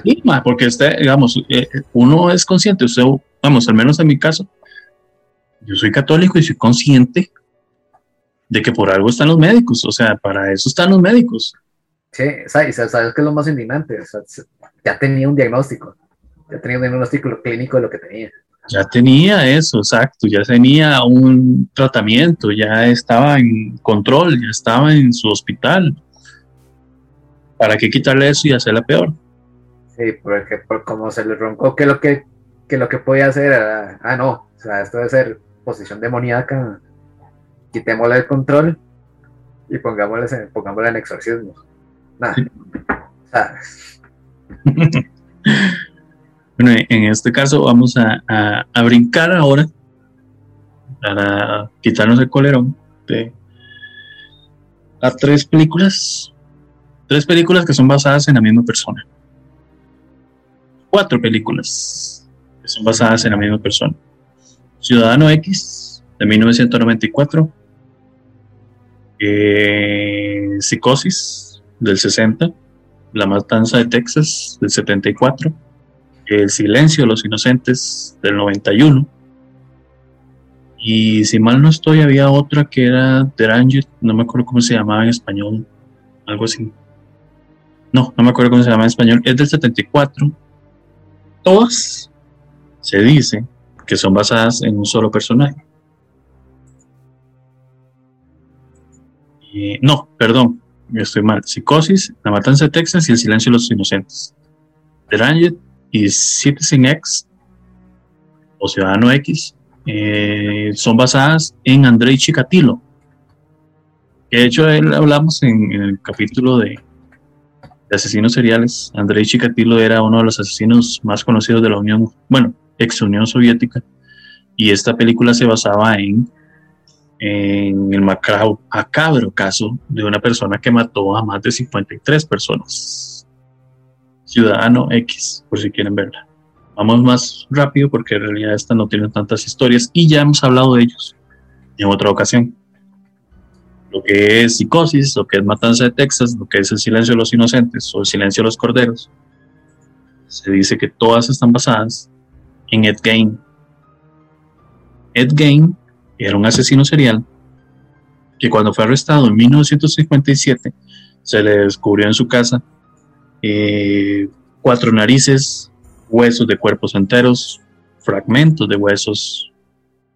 Sí, porque usted, digamos, eh, uno es consciente, usted, vamos, al menos en mi caso, yo soy católico y soy consciente de que por algo están los médicos, o sea, para eso están los médicos. Sí, ¿sabes, ¿sabes qué es lo más indignante? ya tenía un diagnóstico, ya tenía un diagnóstico clínico de lo que tenía. Ya tenía eso, exacto, ya tenía un tratamiento, ya estaba en control, ya estaba en su hospital. ¿Para qué quitarle eso y hacerla peor? Sí, porque por como se le roncó que lo que, lo que podía hacer era, ah, no, o sea, esto debe ser posición demoníaca, quitémosle el control y pongámosle, pongámosle en exorcismo. Nada. [laughs] bueno, en este caso vamos a, a, brincar ahora para quitarnos el colerón de a tres películas, tres películas que son basadas en la misma persona cuatro películas que son basadas en la misma persona. Ciudadano X, de 1994. Eh, Psicosis, del 60. La Matanza de Texas, del 74. El Silencio de los Inocentes, del 91. Y si mal no estoy, había otra que era The no me acuerdo cómo se llamaba en español, algo así. No, no me acuerdo cómo se llama en español, es del 74 todas se dice que son basadas en un solo personaje. no, perdón, estoy mal. Psicosis, La Matanza de Texas y El Silencio de los Inocentes. The Ranger y Citizen X o Ciudadano X eh, son basadas en Andrei Chikatilo. de hecho, él hablamos en el capítulo de, de asesinos seriales, Andrei Chikatilo era uno de los asesinos más conocidos de la Unión, bueno, ex Unión Soviética, y esta película se basaba en, el macabro, caso de una persona que mató a más de 53 personas. Ciudadano X, por si quieren verla. Vamos más rápido porque en realidad esta no tiene tantas historias y ya hemos hablado de ellos en otra ocasión. Lo que es Psicosis, lo que es Matanza de Texas, lo que es El Silencio de los Inocentes o El Silencio de los Corderos, se dice que todas están basadas en Ed Gein. Ed Gein era un asesino serial que cuando fue arrestado en 1957 se le descubrió en su casa eh, cuatro narices, huesos de cuerpos enteros, fragmentos de huesos,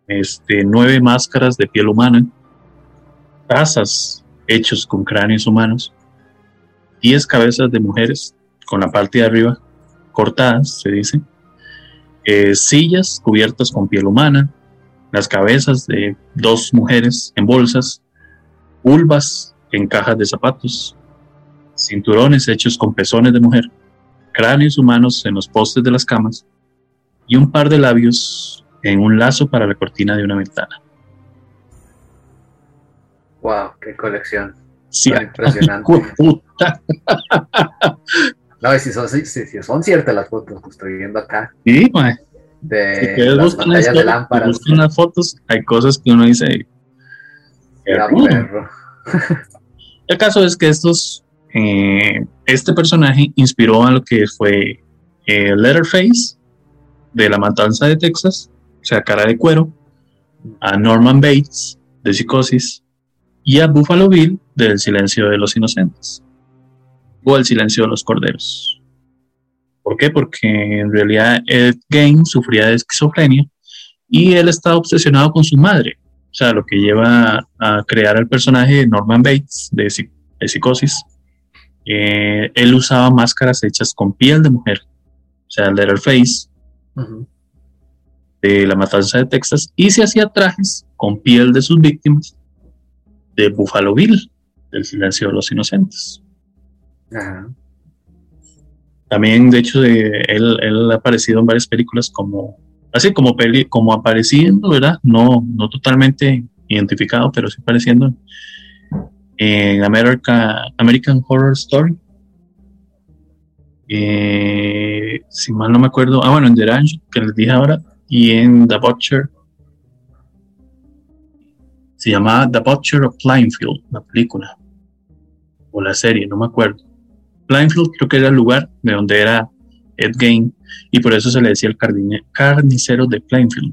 este, nueve máscaras de piel humana, tazas hechos con cráneos humanos, diez cabezas de mujeres con la parte de arriba cortadas, se dice, eh, sillas cubiertas con piel humana, las cabezas de dos mujeres en bolsas, vulvas en cajas de zapatos, cinturones hechos con pezones de mujer, cráneos humanos en los postes de las camas y un par de labios en un lazo para la cortina de una ventana. Wow, qué colección. Sí, impresionante. [laughs] no, y si son, si, si son ciertas las fotos que estoy viendo acá. Sí, mae. De Si las pantallas de lámparas. buscan las fotos, hay cosas que uno dice. [laughs] El caso es que estos, eh, este personaje inspiró a lo que fue eh, Letterface de La Matanza de Texas, o sea, cara de cuero, a Norman Bates de Psicosis y a Buffalo Bill del Silencio de los Inocentes o El Silencio de los Corderos. ¿Por qué? Porque en realidad Ed Gein sufría de esquizofrenia y él estaba obsesionado con su madre. O sea, lo que lleva a crear el personaje de Norman Bates de, Psi- de Psicosis. Eh, él usaba máscaras hechas con piel de mujer, o sea, Letterface Ujú. de la matanza de Texas, y se hacía trajes con piel de sus víctimas de Buffalo Bill, del silencio de los inocentes. Ajá. También, de hecho, él, él ha aparecido en varias películas como, así como, peli, como apareciendo, ¿verdad? No, no totalmente identificado, pero sí apareciendo en America, American Horror Story. Eh, si mal no me acuerdo, ah, bueno, en The Ranch, que les dije ahora, y en The Butcher. Se llamaba The Butcher of Plainfield, la película, o la serie, no me acuerdo. Plainfield creo que era el lugar de donde era Ed Gein y por eso se le decía el carnicero de Plainfield.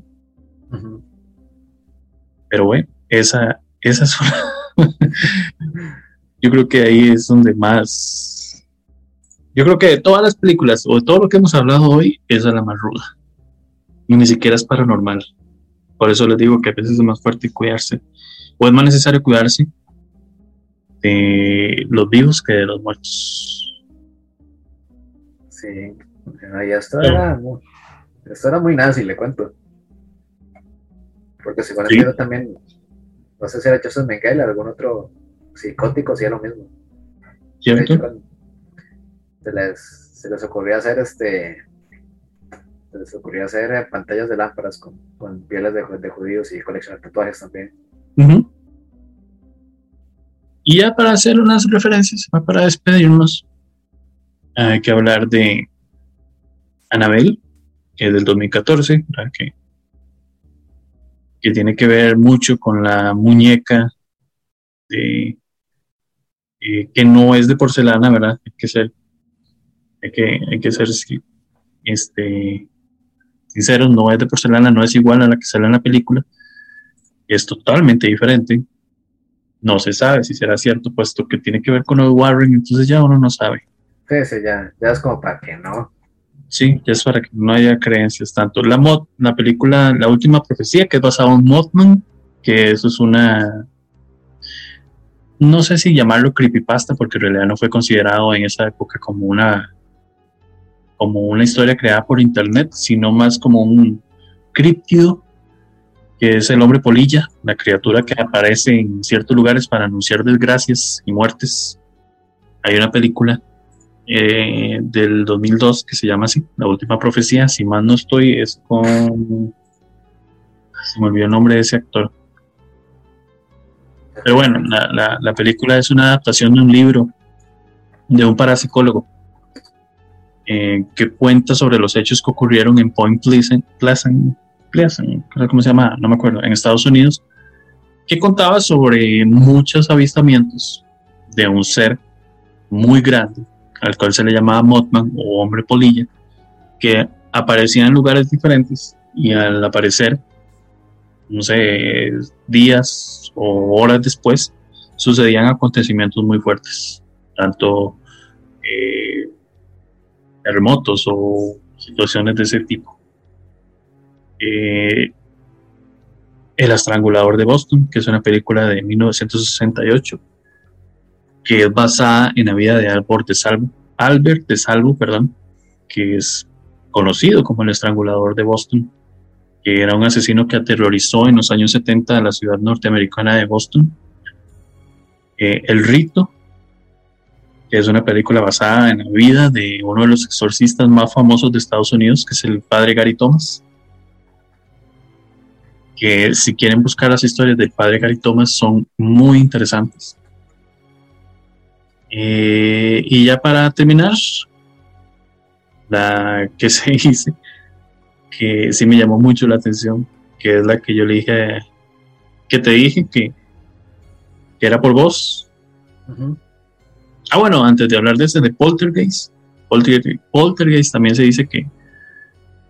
Pero bueno, esa, esa es una- [laughs] Yo creo que ahí es donde más... Yo creo que de todas las películas o de todo lo que hemos hablado hoy, esa es la más ruda. Y ni siquiera es paranormal. Por eso les digo que a veces es más fuerte cuidarse. O es más necesario cuidarse de los vivos que de los muertos. Sí. No, y esto era, muy, esto era muy nazi, le cuento. Porque según Sí. también, no sé si era Joseph Mengele, algún otro psicótico, sí, lo mismo. ¿Cierto? hecho, se les, se les ocurrió hacer este les ocurrió hacer eh, pantallas de lámparas con, con pieles de, de judíos y coleccionar tatuajes también. Y ya para hacer unas referencias, para despedirnos, hay que hablar de Anabel, que es del 2014, ¿verdad? que, que tiene que ver mucho con la muñeca de, eh, que no es de porcelana, ¿verdad? Hay que ser, hay que, hay que ser este, sinceros, no es de porcelana, no es igual a la que sale en la película, es totalmente diferente. No se sabe si será cierto, puesto que tiene que ver con los Warren, entonces ya uno no sabe. Sí, ya, ya es como para que no. Sí, ya es para que no haya creencias tanto. La, Mo- la película La Última Profecía, que es basada en Mothman, que eso es una. No sé si llamarlo creepypasta, porque en realidad no fue considerado en esa época como una. Como una historia creada por internet, sino más como un críptido, que es el hombre polilla, la criatura que aparece en ciertos lugares para anunciar desgracias y muertes. Hay una película eh, del 2002 que se llama así, La Última Profecía, si mal no estoy, es con... Se me olvidó el nombre de ese actor. Pero bueno, la película es una adaptación de un libro de un parapsicólogo eh, que cuenta sobre los hechos que ocurrieron en Point Pleasant, Pleasant, Pleasant, ¿cómo se llama? No me acuerdo, en Estados Unidos, que contaba sobre muchos avistamientos de un ser muy grande, al cual se le llamaba Mothman o hombre polilla, que aparecía en lugares diferentes y al aparecer, no sé, días o horas después, sucedían acontecimientos muy fuertes, tanto eh, terremotos o situaciones de ese tipo. Eh, el Estrangulador de Boston, que es una película de 1968, que es basada en la vida de Albert de Salvo, Albert perdón, que es conocido como el Estrangulador de Boston, que era un asesino que aterrorizó en los años 70 a la ciudad norteamericana de Boston. Eh, el Rito, que es una película basada en la vida de uno de los exorcistas más famosos de Estados Unidos, que es el padre Gary Thomas que si quieren buscar las historias del padre Gary Thomas son muy interesantes. Eh, y ya para terminar, la que [laughs] se dice, que sí me llamó mucho la atención, que es la que yo le dije, que te dije que, era por vos. Ah, bueno, antes de hablar de ese, de Poltergeist, Poltergeist también se dice que,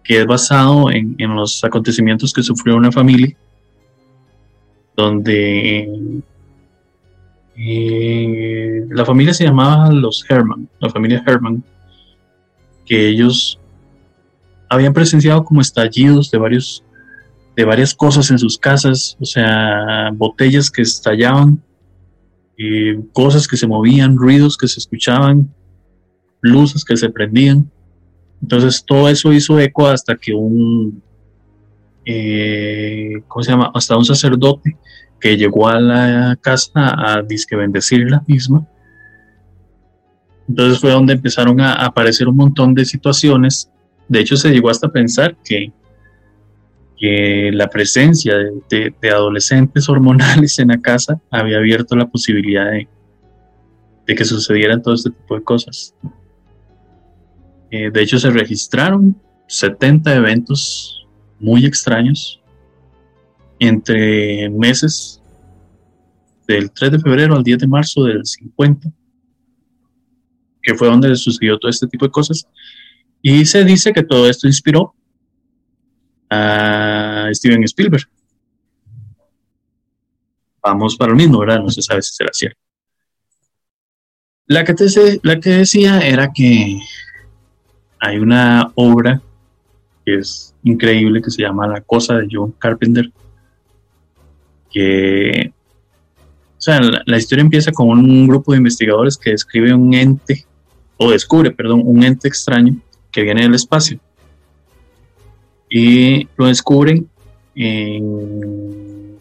que es basado en, los acontecimientos que sufrió una familia, donde eh, la familia se llamaba los Herman, la familia Herman, que ellos habían presenciado como estallidos de varios de varias cosas en sus casas, o sea, botellas que estallaban, cosas que se movían, ruidos que se escuchaban, luces que se prendían. Entonces todo eso hizo eco hasta que un, eh, ¿cómo se llama? Hasta un sacerdote que llegó a la casa a disque bendecir la misma. Entonces fue donde empezaron a aparecer un montón de situaciones. De hecho se llegó hasta pensar que, que la presencia de, adolescentes hormonales en la casa había abierto la posibilidad de, que sucedieran todo este tipo de cosas. Eh, de hecho, se registraron 70 eventos muy extraños entre meses del 3 de febrero al 10 de marzo del 50, que fue donde sucedió todo este tipo de cosas. Y se dice que todo esto inspiró a Steven Spielberg. Vamos para lo mismo, ¿verdad? No se sabe si será cierto. La que, la que decía era que hay una obra que es increíble que se llama La Cosa de John Carpenter, que, o sea, la, historia empieza con un grupo de investigadores que describe un ente, o descubre, perdón, un ente extraño que viene del espacio. Y lo descubren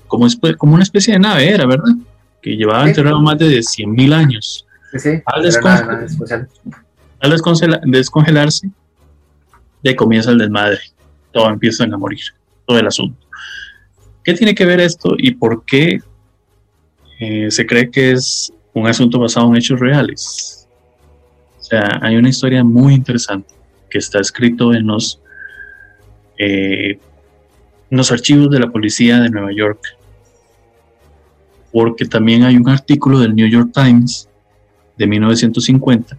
como, como una especie de nave, era, ¿verdad? Que llevaba enterrado más de 100.000 años. Sí, sí. Al descongelarse, de comienza el desmadre. Todo empieza a morir, todo el asunto. ¿Qué tiene que ver esto y por qué eh, se cree que es un asunto basado en hechos reales? O sea, hay una historia muy interesante que está escrito en los, eh, los archivos de la policía de Nueva York, porque también hay un artículo del New York Times de 1950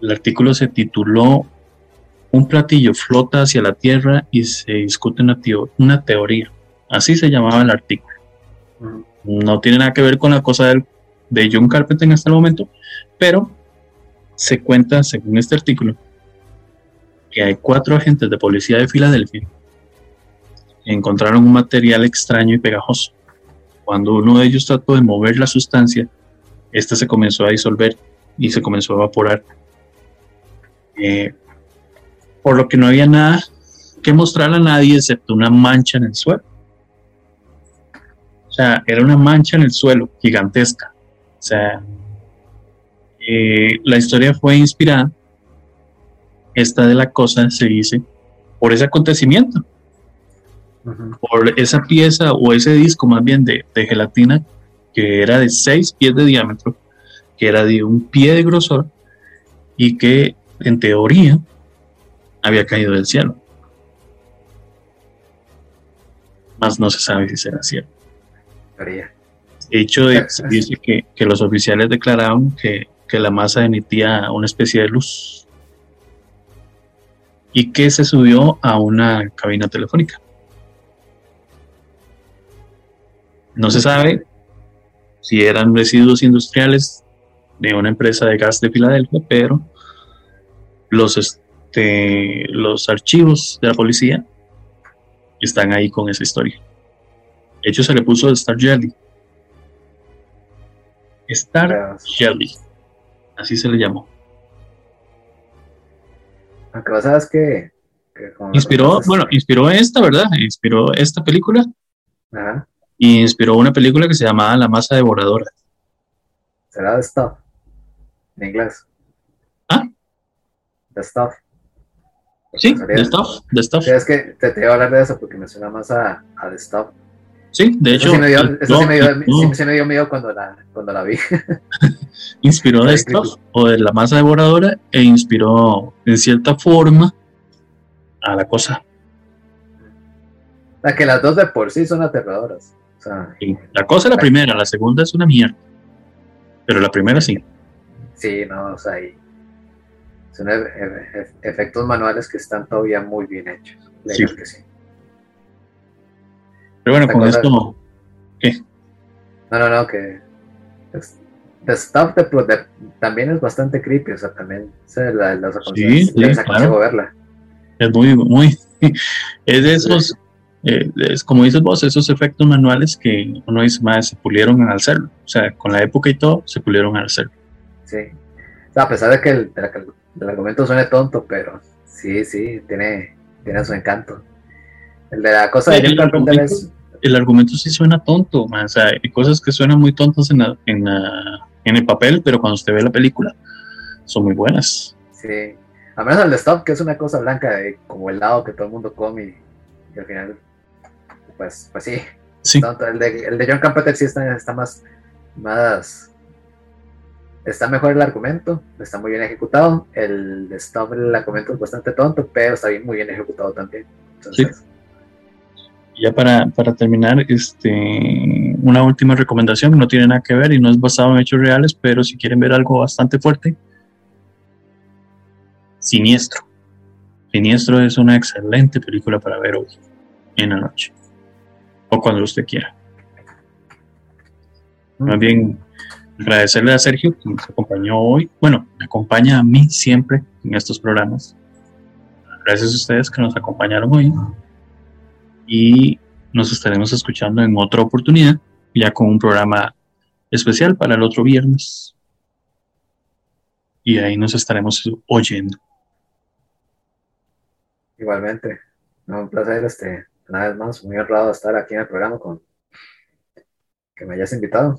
el artículo se tituló Un platillo flota hacia la Tierra y se discute una, una teoría. Así se llamaba el artículo. No tiene nada que ver con la cosa de John Carpenter en este momento, pero se cuenta, según este artículo, que hay cuatro agentes de policía de Filadelfia que encontraron un material extraño y pegajoso. Cuando uno de ellos trató de mover la sustancia, esta se comenzó a disolver y se comenzó a evaporar eh, por lo que no había nada que mostrar a nadie excepto una mancha en el suelo. O sea, era una mancha en el suelo gigantesca. O sea, eh, la historia fue inspirada, esta de la cosa se dice, por ese acontecimiento, por esa pieza o ese disco más bien de, de gelatina que era de 6 pies de diámetro, que era de un pie de grosor y que en teoría, había caído del cielo. Más no se sabe si será cierto. Teoría. De hecho, [laughs] dice que, que, los oficiales declararon que, que la masa emitía una especie de luz y que se subió a una cabina telefónica. No se sabe si eran residuos industriales de una empresa de gas de Filadelfia, pero los, este, los archivos de la policía están ahí con esa historia. De hecho, se le puso Star Jelly. Star Jelly. Así se le llamó. Aunque vos sabes que. inspiró, bueno, inspiró esta, ¿verdad? Inspiró esta película. Ajá. Y inspiró una película que se llamaba La masa devoradora. ¿Será The Stuff? En inglés. ¿Ah? The Stuff. Sí, The Stuff. The Stuff. Sí, es que te, te iba a hablar de eso porque me suena más a, a The Stuff. Sí, de hecho. Eso sí me dio, eso sí me dio, sí me dio miedo cuando la, cuando la vi. [laughs] inspiró de esto o de la masa devoradora e inspiró en cierta forma a la cosa. La que las dos de por sí son aterradoras. O sea, La cosa es la primera, la segunda es una mierda. Pero la primera sí. Sí, no, o sea, son e, e, e, efectos manuales que están todavía muy bien hechos. Sí. Que sí. Pero bueno, con esto. ¿Qué? No, no, no, que. The Stuff de, también es bastante creepy, o sea, también se la, la, sí, sí, claro. verla. Es muy, muy. [laughs] Es de esos. Eh, es como dices vos, esos efectos manuales que uno dice más se pulieron al hacerlo. O sea, con la época y todo, se pulieron al hacerlo. Sí. O sea, a pesar de que el, el, argumento suene tonto, pero sí, sí, tiene, tiene su encanto. El de la cosa de el argumento sí suena tonto, o sea, hay cosas que suenan muy tontas en, en, en, el papel, pero cuando usted ve la película, son muy buenas. Sí, a menos el de Stop, que es una cosa blanca, de, como el lado que todo el mundo come y, al final, pues, pues sí. sí. el, de, el, de, John Carpenter sí está, está más, más, está mejor el argumento, está muy bien ejecutado. El de Stop, el argumento es bastante tonto, pero está bien, muy bien ejecutado también. Entonces, sí ya para, para, terminar, este, una última recomendación que no tiene nada que ver y no es basado en hechos reales, pero si quieren ver algo bastante fuerte, Siniestro. Siniestro es una excelente película para ver hoy, en la noche, o cuando usted quiera. Más bien, agradecerle a Sergio que nos acompañó hoy. Bueno, me acompaña a mí siempre en estos programas. Gracias a ustedes que nos acompañaron hoy y nos estaremos escuchando en otra oportunidad, ya con un programa especial para el otro viernes. Y ahí nos estaremos oyendo. Igualmente, un placer, este, una vez más, muy honrado estar aquí en el programa con que me hayas invitado.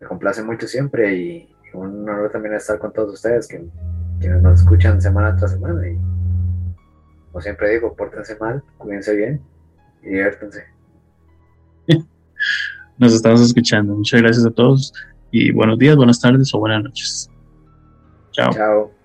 Me complace mucho siempre y un honor también estar con todos ustedes que, quienes nos escuchan semana tras semana y como siempre digo, pórtense mal, cuídense bien y diviértanse. [laughs] Nos estamos escuchando. Muchas gracias a todos y buenos días, buenas tardes o buenas noches. Chao. Chao.